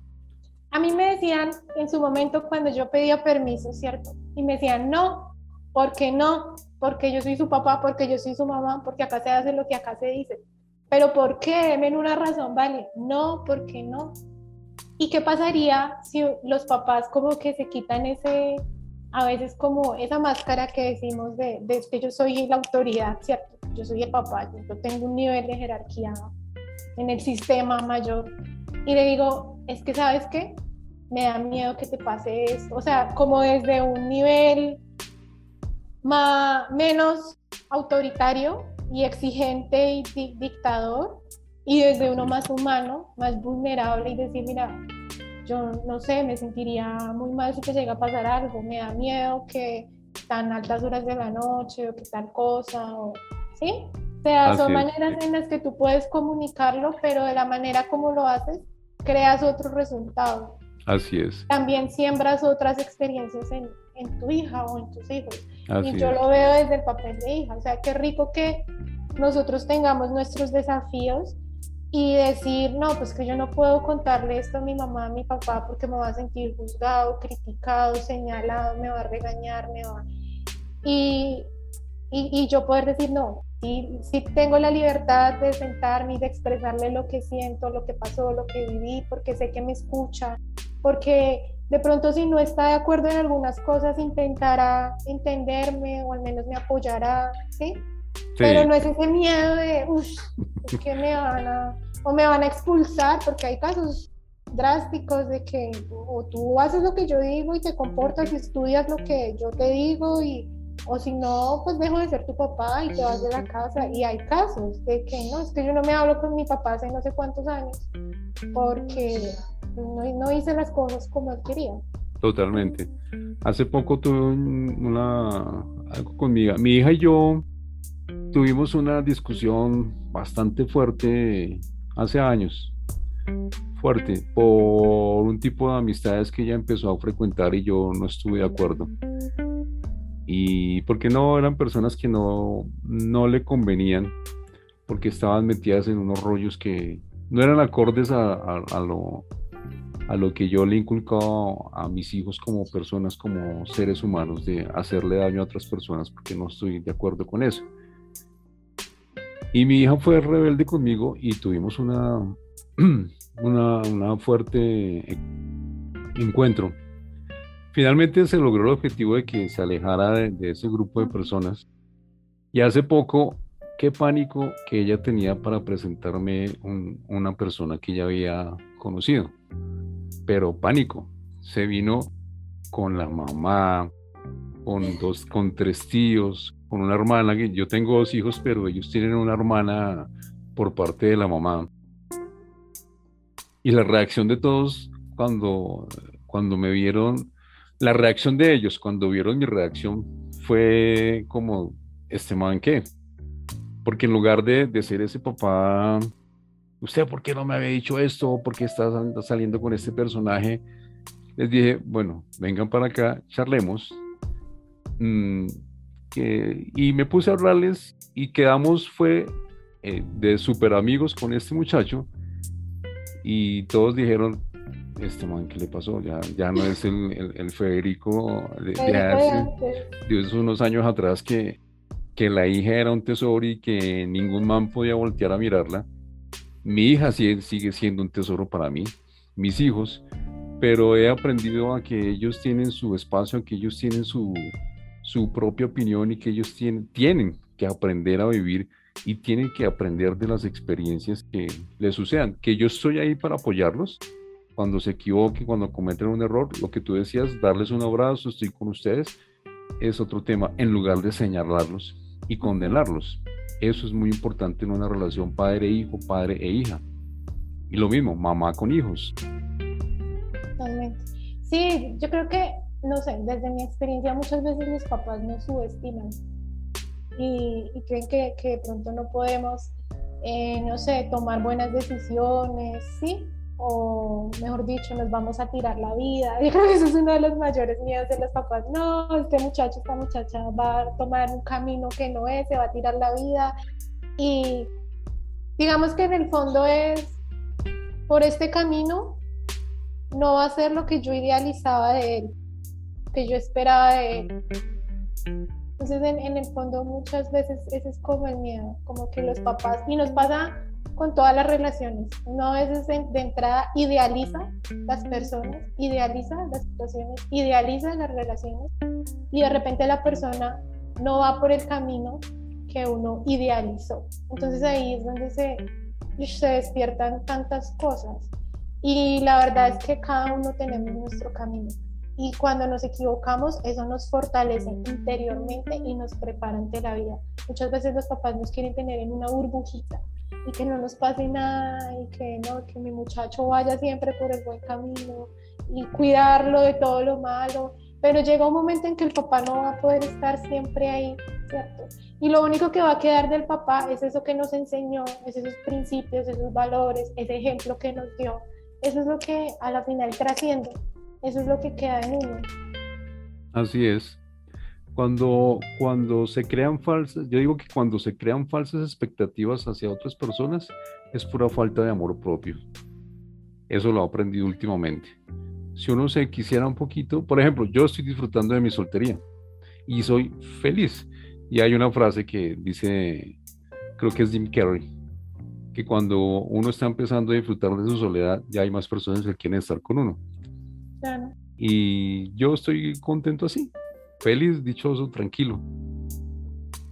A mí me decían en su momento cuando yo pedía permiso, ¿cierto? Y me decían, no, ¿por qué no? Porque yo soy su papá, porque yo soy su mamá, porque acá se hace lo que acá se dice. Pero ¿por qué? Deme una razón, ¿vale? No, ¿por qué no? ¿Y qué pasaría si los papás como que se quitan ese, a veces como esa máscara que decimos de, de que yo soy la autoridad, ¿cierto? Yo soy el papá, yo tengo un nivel de jerarquía en el sistema mayor. Y le digo, es que sabes qué, me da miedo que te pase esto. O sea, como desde un nivel más, menos autoritario y exigente y dictador, y desde uno más humano, más vulnerable y decir, mira, yo no sé, me sentiría muy mal si te llega a pasar algo, me da miedo que tan altas horas de la noche o que tal cosa, o, ¿sí? O sea, son maneras en las que tú puedes comunicarlo, pero de la manera como lo haces, creas otro resultado. Así es. También siembras otras experiencias en, en tu hija o en tus hijos. Y yo lo veo desde el papel de hija. O sea, qué rico que nosotros tengamos nuestros desafíos y decir, no, pues que yo no puedo contarle esto a mi mamá, a mi papá, porque me va a sentir juzgado, criticado, señalado, me va a regañar, me va... Y, y, y yo poder decir, no, sí, sí tengo la libertad de sentarme y de expresarle lo que siento, lo que pasó, lo que viví, porque sé que me escucha, porque de pronto si no está de acuerdo en algunas cosas, intentará entenderme o al menos me apoyará, ¿sí? Pero no es ese miedo de, uff, es que me van a, o me van a expulsar, porque hay casos drásticos de que o tú haces lo que yo digo y te comportas y estudias lo que yo te digo y o si no, pues dejo de ser tu papá y te vas de la casa. Y hay casos de que no, es que yo no me hablo con mi papá hace no sé cuántos años porque no, hice las cosas como él quería. Totalmente. Hace poco tuve una algo con mi hija. Y yo tuvimos una discusión bastante fuerte hace años, fuerte, por un tipo de amistades que ella empezó a frecuentar y yo no estuve de acuerdo. Y porque no eran personas que no, no le convenían, porque estaban metidas en unos rollos que no eran acordes a, lo, a lo que yo le he a mis hijos como personas, como seres humanos, de hacerle daño a otras personas, porque no estoy de acuerdo con eso. Y mi hija fue rebelde conmigo y tuvimos una, [clears throat] una, fuerte encuentro. Finalmente se logró el objetivo de que se alejara de, ese grupo de personas. Y hace poco, qué pánico que ella tenía para presentarme una persona que ella había conocido. Pero pánico. Se vino con la mamá, con dos, con tres tíos, con una hermana. Yo tengo dos hijos, pero ellos tienen una hermana por parte de la mamá. Y la reacción de todos cuando, cuando me vieron, la reacción de ellos cuando vieron mi reacción fue como, ¿este man qué? Porque en lugar de, de ser ese papá, ¿usted por qué no me había dicho esto? ¿Por qué está saliendo con este personaje? Les dije, bueno, vengan para acá, charlemos. Mm, y me puse a hablarles y quedamos, fue eh, de super amigos con este muchacho y todos dijeron, este man, ¿qué le pasó? Ya, ya no es el, el, Federico de, hace, unos años atrás que, que la hija era un tesoro y que ningún man podía voltear a mirarla. Mi hija sigue siendo un tesoro para mí, mis hijos, pero he aprendido a que ellos tienen su espacio, que ellos tienen su, su propia opinión y que ellos tienen, tienen que aprender a vivir y tienen que aprender de las experiencias que les sucedan, que yo estoy ahí para apoyarlos cuando se equivoquen, cuando cometen un error, lo que tú decías, darles un abrazo, estoy con ustedes, es otro tema, en lugar de señalarlos y condenarlos. Eso es muy importante en una relación padre-hijo, padre e hija. Y lo mismo, mamá con hijos. Totalmente. Sí, yo creo que, no sé, desde mi experiencia muchas veces los papás nos subestiman y, creen que, que, de pronto no podemos, eh, no sé, tomar buenas decisiones, ¿sí? O mejor dicho, nos vamos a tirar la vida. [laughs] Yo creo que eso es uno de los mayores miedos de los papás. No, este muchacho, esta muchacha va a tomar un camino que no es, se va a tirar la vida. Y digamos que en el fondo es, por este camino, no va a ser lo que yo idealizaba de él, que yo esperaba de él entonces, en, el fondo, muchas veces ese es como el miedo, como que los papás, y nos pasa con todas las relaciones, uno a veces de, entrada idealiza las personas, idealiza las situaciones, idealiza las relaciones, y de repente la persona no va por el camino que uno idealizó. Entonces ahí es donde se, se despiertan tantas cosas. Y la verdad es que cada uno tenemos nuestro camino y cuando nos equivocamos, eso nos fortalece interiormente y nos prepara ante la vida. Muchas veces los papás nos quieren tener en una burbujita y que no nos pase nada y que no, que mi muchacho vaya siempre por el buen camino y cuidarlo de todo lo malo. Pero llega un momento en que el papá no va a poder estar siempre ahí, ¿cierto? Y lo único que va a quedar del papá es eso que nos enseñó, es esos principios, esos valores, ese ejemplo que nos dio. Eso es lo que a la final trasciende. Eso es lo que queda en uno. Así es. Cuando, cuando se crean falsas, yo digo que cuando se crean falsas expectativas hacia otras personas es pura falta de amor propio. Eso lo he aprendido últimamente. Si uno se quisiera un poquito, por ejemplo, yo estoy disfrutando de mi soltería y soy feliz. Y hay una frase que dice, creo que es Jim Carrey, que cuando uno está empezando a disfrutar de su soledad, ya hay más personas que quieren estar con uno. Y yo estoy contento así, feliz, dichoso, tranquilo.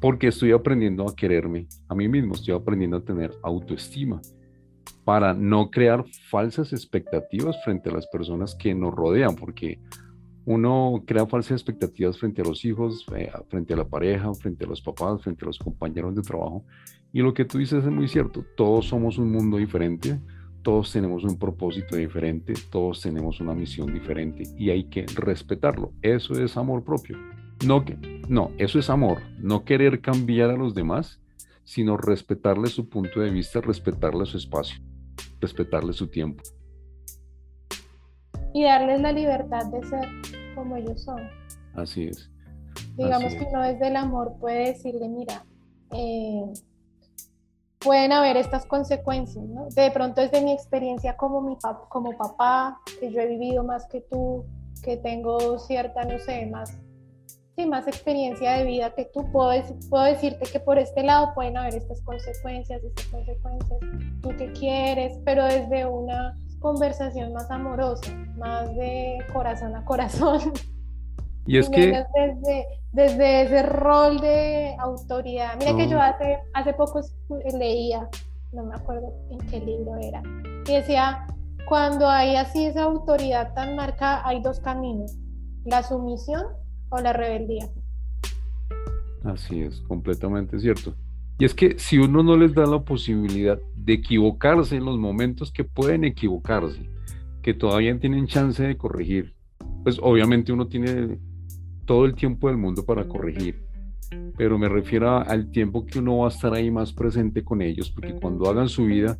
Porque estoy aprendiendo a quererme a mí mismo, estoy aprendiendo a tener autoestima para no crear falsas expectativas frente a las personas que nos rodean, porque uno crea falsas expectativas frente a los hijos, eh, frente a la pareja, frente a los papás, frente a los compañeros de trabajo. Y lo que tú dices es muy cierto, todos somos un mundo diferente, todos tenemos un propósito diferente, todos tenemos una misión diferente y hay que respetarlo. Eso es amor propio. No, que, no, eso es amor, no querer cambiar a los demás, sino respetarle su punto de vista, respetarle su espacio, respetarle su tiempo. Y darles la libertad de ser como ellos son. Así es. Digamos que uno desde el amor puede decirle, mira, eh, pueden haber estas consecuencias, ¿no? De pronto desde mi experiencia como, mi como papá, que yo he vivido más que tú, que tengo cierta, no sé, más, sí, más experiencia de vida que tú, puedo, puedo decirte que por este lado pueden haber estas consecuencias, estas consecuencias, tú qué quieres, pero desde una conversación más amorosa, más de corazón a corazón. [laughs] Y es que... Desde, desde ese rol de autoridad. Mira que yo hace, hace poco leía, no me acuerdo en qué libro era, y decía, cuando hay así esa autoridad tan marcada, hay dos caminos, la sumisión o la rebeldía. Así es, completamente cierto. Y es que si uno no les da la posibilidad de equivocarse en los momentos que pueden equivocarse, que todavía tienen chance de corregir, pues obviamente uno tiene todo el tiempo del mundo para corregir, pero me refiero al tiempo que uno va a estar ahí más presente con ellos, porque cuando hagan su vida,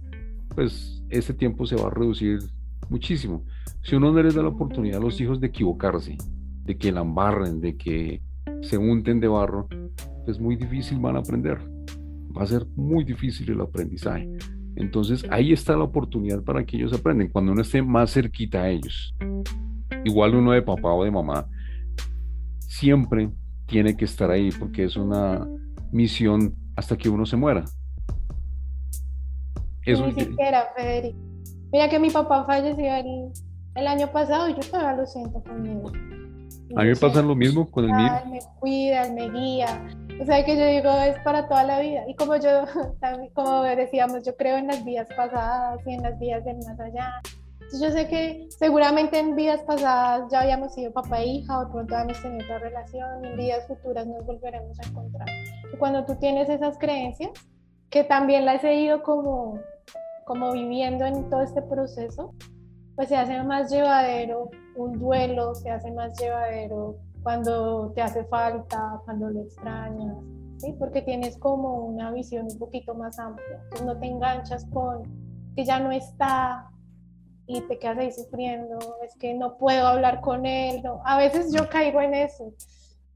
pues ese tiempo se va a reducir muchísimo. Si uno no les da la oportunidad a los hijos de equivocarse, de que la embarren, de que se unten de barro, pues muy difícil van a aprender. Va a ser muy difícil el aprendizaje. Entonces ahí está la oportunidad para que ellos aprendan, cuando uno esté más cerquita a ellos. Igual uno de papá o de mamá, siempre tiene que estar ahí porque es una misión hasta que uno se muera. Eso Ni siquiera, Federico. Mira que mi papá falleció el, año pasado y yo todavía lo siento conmigo. A mí me pasa lo mismo con el mío. me cuida, me guía. O sea que yo digo, es para toda la vida. Y como yo, [laughs] como decíamos, yo creo en las vidas pasadas y en las vidas del más allá yo sé que seguramente en vidas pasadas ya habíamos sido papá e hija o pronto habíamos tenido otra relación y en vidas futuras nos volveremos a encontrar. Y cuando tú tienes esas creencias, que también las he ido como, como viviendo en todo este proceso, pues se hace más llevadero un duelo, se hace más llevadero cuando te hace falta, cuando lo extrañas, ¿sí? porque tienes como una visión un poquito más amplia, entonces no te enganchas con que ya no está, y te quedas ahí sufriendo, es que no puedo hablar con él, no. a veces yo caigo en eso,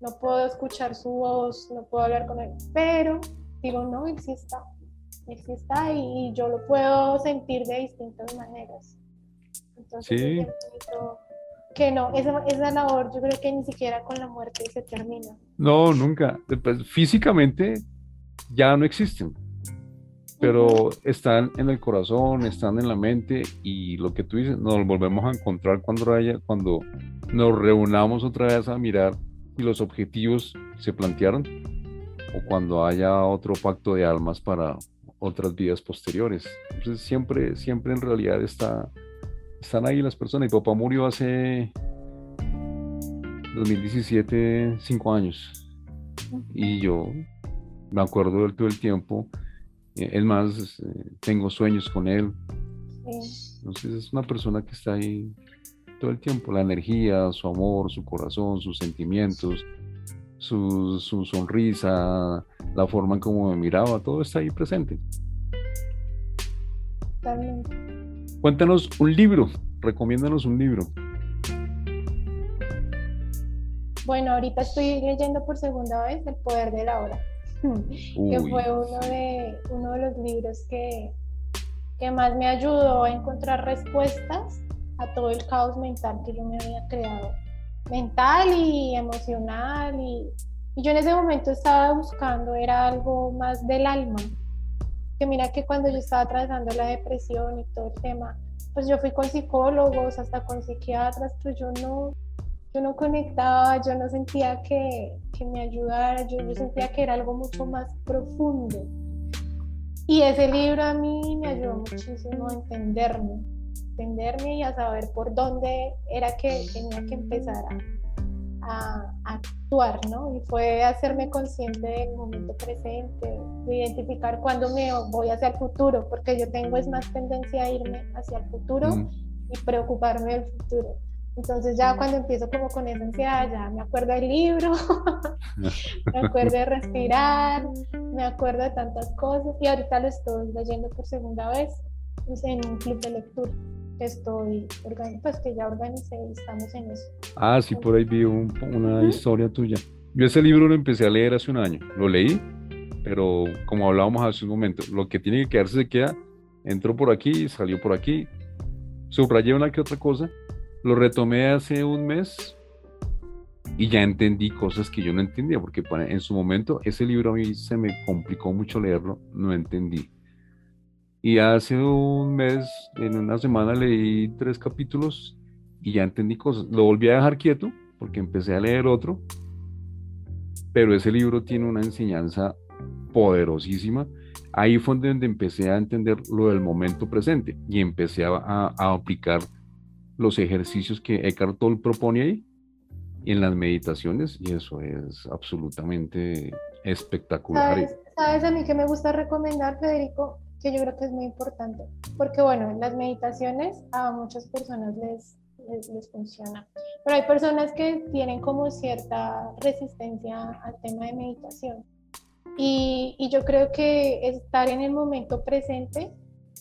no puedo escuchar su voz, no puedo hablar con él, pero digo, no, él sí está, él sí está y, yo lo puedo sentir de distintas maneras. Entonces, sí. que no, esa, esa labor yo creo que ni siquiera con la muerte se termina. No, nunca. Pues, físicamente ya no existen pero están en el corazón, están en la mente y lo que tú dices, nos volvemos a encontrar cuando, haya, cuando nos reunamos otra vez a mirar si los objetivos se plantearon o cuando haya otro pacto de almas para otras vidas posteriores. Entonces siempre, siempre en realidad está, están ahí las personas. Mi papá murió hace 2017, cinco años. Y yo me acuerdo de todo el tiempo es más, eh, tengo sueños con él. Entonces es una persona que está ahí todo el tiempo, la energía, su amor, su corazón, sus sentimientos, su, sonrisa, la forma en cómo me miraba, todo está ahí presente. Cuéntanos un libro, recomiéndanos un libro. Bueno, ahorita estoy leyendo por segunda vez El Poder de la Hora que fue uno de, uno de los libros que, que más me ayudó a encontrar respuestas a todo el caos mental que yo me había creado, mental y emocional. Y, y yo en ese momento estaba buscando, era algo más del alma. Que mira que cuando yo estaba atravesando la depresión y todo el tema, pues yo fui con psicólogos, hasta con psiquiatras, pues yo no, yo no conectaba, yo no sentía que, que me ayudara, yo, yo, sentía que era algo mucho más profundo. Y ese libro a mí me ayudó muchísimo a entenderme, entenderme y a saber por dónde era que tenía que empezar a, a, actuar, ¿no? Y fue hacerme consciente del momento presente, de identificar cuándo me voy hacia el futuro, porque yo tengo es más tendencia a irme hacia el futuro y preocuparme del futuro. Entonces ya cuando empiezo como con esa ansiedad, ya me acuerdo del libro, [laughs] me acuerdo de respirar, me acuerdo de tantas cosas y ahorita lo estoy leyendo por segunda vez pues, en un club de lectura estoy, pues que ya organicé y estamos en eso. Ah, sí, por ahí vi una historia tuya. Yo ese libro lo empecé a leer hace un año, lo leí pero como hablábamos hace un momento, lo que tiene que quedarse se queda, entró por aquí, salió por aquí, subrayé una que otra cosa, lo retomé hace un mes y ya entendí cosas que yo no entendía, porque en su momento ese libro a mí se me complicó mucho leerlo, no entendí. Y hace un mes, en una semana leí tres capítulos y ya entendí cosas. Lo volví a dejar quieto porque empecé a leer otro, pero ese libro tiene una enseñanza poderosísima. Ahí fue donde empecé a entender lo del momento presente y empecé a, aplicar los ejercicios que Eckhart Tolle propone ahí en las meditaciones y eso es absolutamente espectacular. ¿Sabes, ¿Sabes, a mí que me gusta recomendar, Federico? Que yo creo que es muy importante, porque bueno, en las meditaciones a muchas personas les, les, funciona, pero hay personas que tienen como cierta resistencia al tema de meditación. Y, y yo creo que estar en el momento presente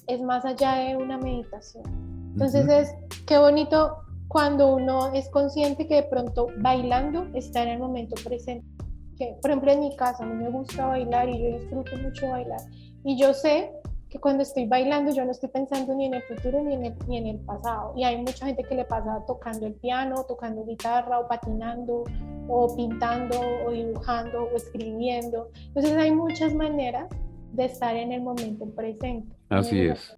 es más allá de una meditación. Entonces es, qué bonito cuando uno es consciente que de pronto bailando está en el momento presente. Que, por ejemplo, en mi casa a mí me gusta bailar y yo disfruto mucho bailar. Y yo sé que cuando estoy bailando yo no estoy pensando ni en el futuro ni en el, ni en el pasado. Y hay mucha gente que le pasa tocando el piano, tocando guitarra o patinando o pintando o dibujando o escribiendo. Entonces hay muchas maneras de estar en el momento presente. Así es.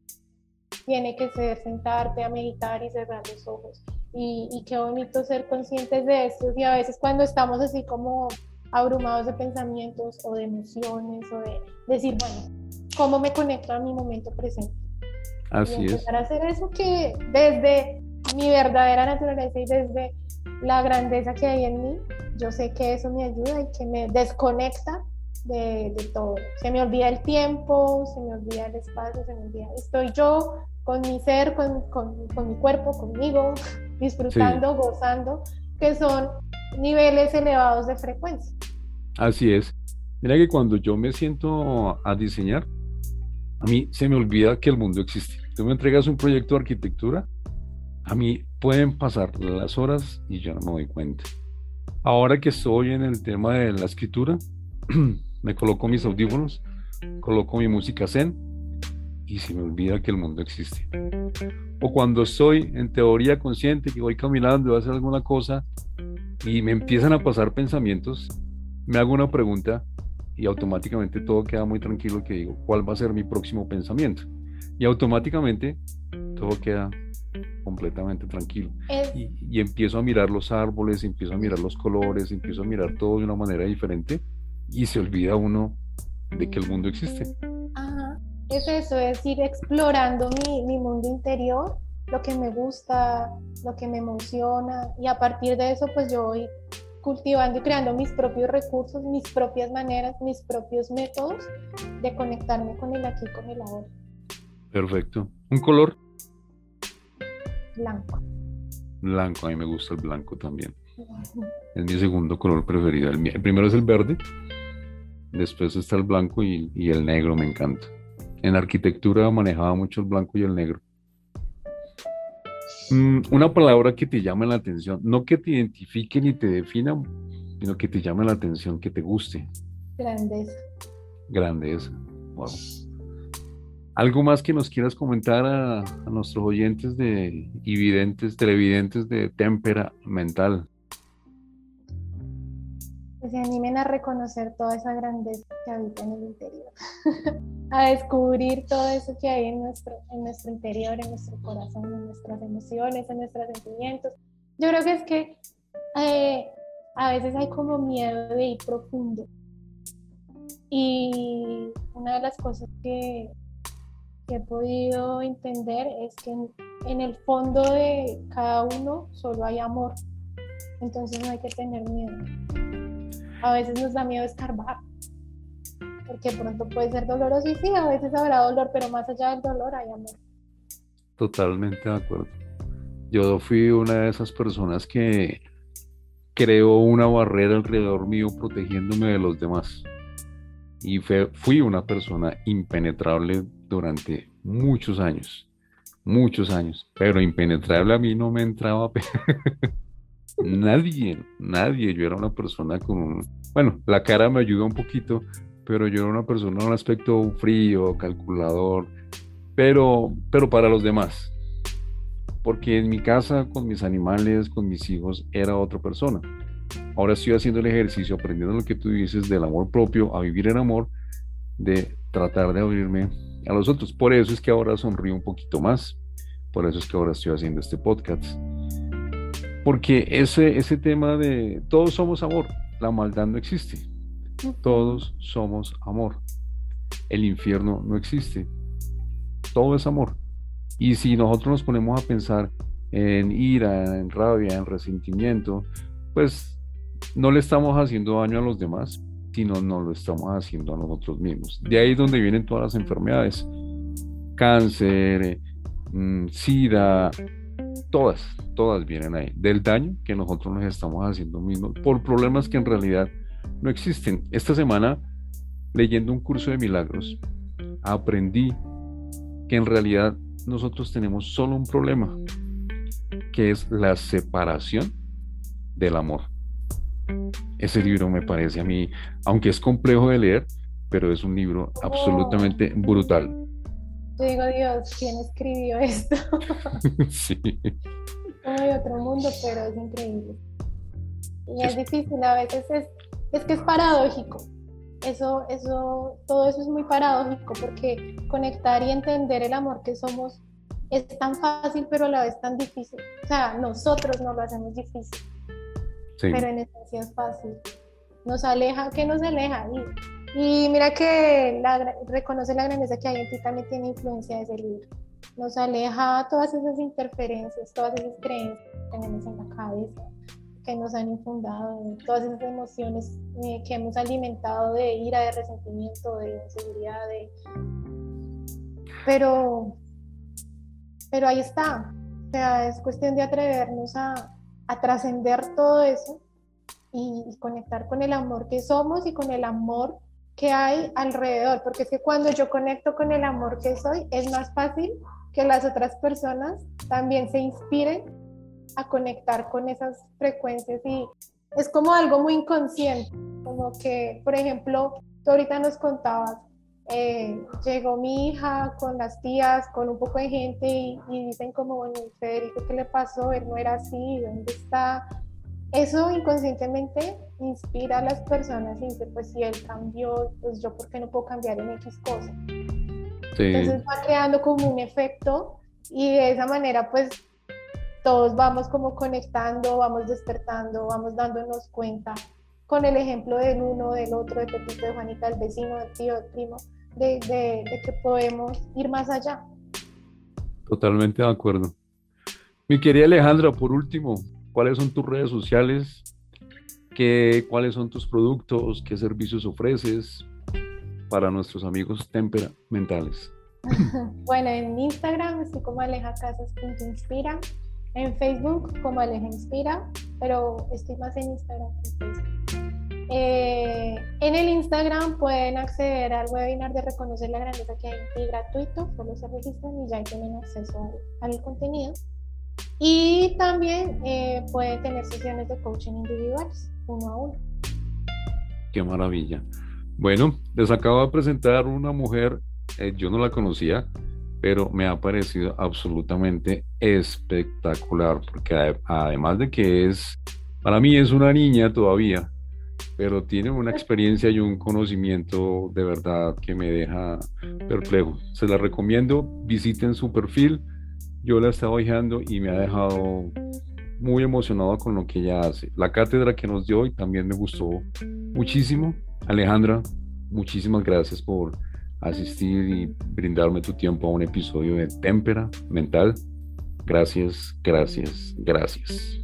Tiene que ser sentarte a meditar y cerrar los ojos. Y, qué bonito ser conscientes de esto. Y a veces cuando estamos así como abrumados de pensamientos o de emociones o de decir, bueno, ¿cómo me conecto a mi momento presente? Así y empezar a hacer eso que desde mi verdadera naturaleza y desde la grandeza que hay en mí, yo sé que eso me ayuda y que me desconecta de, de, todo. Se me olvida el tiempo, se me olvida el espacio, se me olvida. Estoy yo con mi ser, con, con, con mi cuerpo, conmigo, [laughs] disfrutando, gozando, que son niveles elevados de frecuencia. Así es. Mira que cuando yo me siento a diseñar, a mí se me olvida que el mundo existe. Tú me entregas un proyecto de arquitectura, a mí pueden pasar las horas y yo no me doy cuenta. Ahora que estoy en el tema de la escritura, [clears throat] me coloco mis audífonos, coloco mi música zen y se me olvida que el mundo existe o cuando estoy en teoría consciente que voy caminando voy a hacer alguna cosa y me empiezan a pasar pensamientos, me hago una pregunta y automáticamente todo queda muy tranquilo que digo, ¿cuál va a ser mi próximo pensamiento? Y automáticamente todo queda completamente tranquilo. Y, y, empiezo a mirar los árboles, empiezo a mirar los colores, empiezo a mirar todo de una manera diferente y se olvida uno de que el mundo existe es eso, es ir explorando mi, mi, mundo interior, lo que me gusta, lo que me emociona y a partir de eso pues yo voy cultivando y creando mis propios recursos, mis propias maneras, mis propios métodos de conectarme con el aquí, con el ahora. Perfecto. ¿Un color? Blanco. Blanco, a mí me gusta el blanco también. Es mi segundo color preferido. El, primero es el verde, después está el blanco y, y el negro me encanta. En arquitectura manejaba mucho el blanco y el negro. Mm, una palabra que te llame la atención, no que te identifique ni te defina, sino que te llame la atención, que te guste. Grandeza. Grandeza. Wow. ¿Algo más que nos quieras comentar a, a nuestros oyentes de y videntes, televidentes de témpera mental? Se animen a reconocer toda esa grandeza que habita en el interior. [laughs] a descubrir todo eso que hay en nuestro, en nuestro interior, en nuestro corazón, en nuestras emociones, en nuestros sentimientos. Yo creo que es que eh, a veces hay como miedo de ir profundo. Y una de las cosas que, que he podido entender es que en, en, el fondo de cada uno solo hay amor. Entonces no hay que tener miedo. A veces nos da miedo escarbar porque pronto puede ser doloroso y sí, a veces habrá dolor, pero más allá del dolor hay amor. Totalmente de acuerdo. Yo fui una de esas personas que creó una barrera alrededor mío protegiéndome de los demás. Y fui una persona impenetrable durante muchos años, muchos años, pero impenetrable a mí no me entraba. [laughs] nadie, nadie. Yo era una persona con, bueno, la cara me ayuda un poquito, pero yo era una persona en un aspecto frío, calculador, pero, pero para los demás. Porque en mi casa, con mis animales, con mis hijos, era otra persona. Ahora estoy haciendo el ejercicio, aprendiendo lo que tú dices del amor propio, a vivir en amor, de tratar de abrirme a los otros. Por eso es que ahora sonrío un poquito más. Por eso es que ahora estoy haciendo este podcast. Porque ese, ese tema de todos somos amor, la maldad no existe. Todos somos amor. El infierno no existe. Todo es amor. Y si nosotros nos ponemos a pensar en ira, en rabia, en resentimiento, pues no le estamos haciendo daño a los demás, sino no lo estamos haciendo a nosotros mismos. De ahí es donde vienen todas las enfermedades. Cáncer, mm, sida, todas, todas vienen ahí. Del daño que nosotros nos estamos haciendo mismos por problemas que en realidad no existen. Esta semana, leyendo un curso de milagros, aprendí que en realidad nosotros tenemos solo un problema, que es la separación del amor. Ese libro me parece a mí, aunque es complejo de leer, pero es un libro absolutamente brutal. Yo digo, Dios, ¿quién escribió esto? [laughs] sí. Como de otro mundo, pero es increíble. Y es, difícil, a veces es, es que es paradójico. Eso, eso, todo eso es muy paradójico porque conectar y entender el amor que somos es tan fácil, pero a la vez tan difícil. O sea, nosotros no lo hacemos difícil pero en esencia es fácil. Nos aleja, ¿qué nos aleja? Y, y mira que reconoce la grandeza que hay en ti también tiene influencia de ese libro. Nos aleja todas esas interferencias, todas esas creencias que tenemos en la cabeza, que nos han infundado, todas esas emociones eh, que hemos alimentado de ira, de resentimiento, de inseguridad, de... Pero, pero ahí está. O sea, es cuestión de atrevernos a, a trascender todo eso y, conectar con el amor que somos y con el amor que hay alrededor, porque es que cuando yo conecto con el amor que soy, es más fácil que las otras personas también se inspiren a conectar con esas frecuencias y es como algo muy inconsciente, como que, por ejemplo, tú ahorita nos contabas, eh, llegó mi hija con las tías, con un poco de gente y, dicen como, bueno, Federico, ¿qué le pasó? Él no era así, ¿dónde está? Eso inconscientemente inspira a las personas y dice, pues si él cambió, pues yo por qué no puedo cambiar en X cosas. Entonces va creando como un efecto y de esa manera pues todos vamos como conectando, vamos despertando, vamos dándonos cuenta con el ejemplo del uno, del otro, de Pepito, de Juanita, del vecino, del tío, del primo, de, que podemos ir más allá. Totalmente de acuerdo. Mi querida Alejandra, por último, ¿cuáles son tus redes sociales? ¿Qué, ¿Cuáles son tus productos? ¿Qué servicios ofreces para nuestros amigos temperamentales? [laughs] bueno, en Instagram estoy como alejacasas.inspira, en Facebook como Aleja Inspira, pero estoy más en Instagram que en Facebook. Eh, en el Instagram pueden acceder al webinar de Reconocer la Grandeza que hay en ti gratuito, solo se registran y ya tienen acceso al, contenido. Y también eh, pueden tener sesiones de coaching individuales, uno a. Qué maravilla. Bueno, les acabo de presentar una mujer, eh, yo no la conocía, pero me ha parecido absolutamente espectacular, porque además de que es, para mí es una niña todavía, pero tiene una experiencia y un conocimiento de verdad que me deja perplejo. Se la recomiendo, visiten su perfil. Yo la he estado ojeando y me ha dejado muy emocionado con lo que ella hace. La cátedra que nos dio hoy también me gustó muchísimo. Alejandra, muchísimas gracias por asistir y brindarme tu tiempo a un episodio de Témpera Mental. Gracias, gracias, gracias.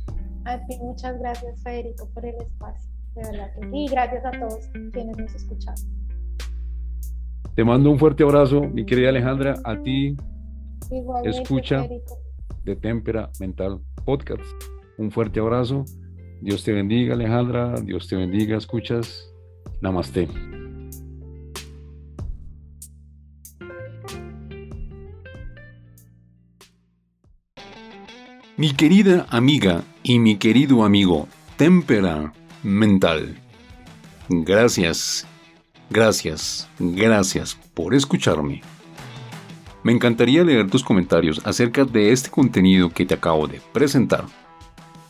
A ti muchas gracias, Federico, por el espacio. De verdad que sí. Gracias a todos quienes nos escuchan. Te mando un fuerte abrazo, mi querida Alejandra, a ti. escucha de Tempera Mental Podcast. Un fuerte abrazo. Dios te bendiga, Alejandra. Dios te bendiga, escuchas. Namaste. Mi querida amiga y mi querido amigo, Tempera mental. Gracias Gracias, gracias por escucharme. Me encantaría leer tus comentarios acerca de este contenido que te acabo de presentar.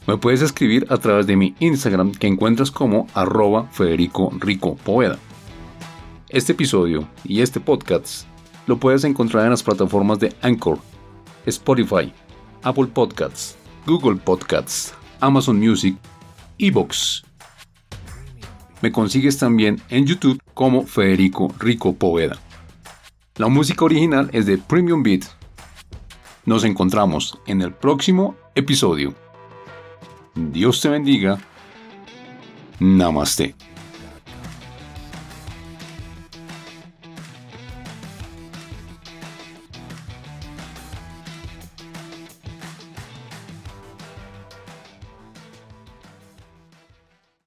Me puedes escribir a través de mi Instagram que encuentras como arroba Federico Rico Poveda. Este episodio y este podcast lo puedes encontrar en las plataformas de Anchor, Spotify, Apple Podcasts, Google Podcasts, Amazon Music, Evox. Me consigues también en YouTube como Federico Rico Poveda. La música original es de Premium Beat. Nos encontramos en el próximo episodio. Dios te bendiga. Namaste.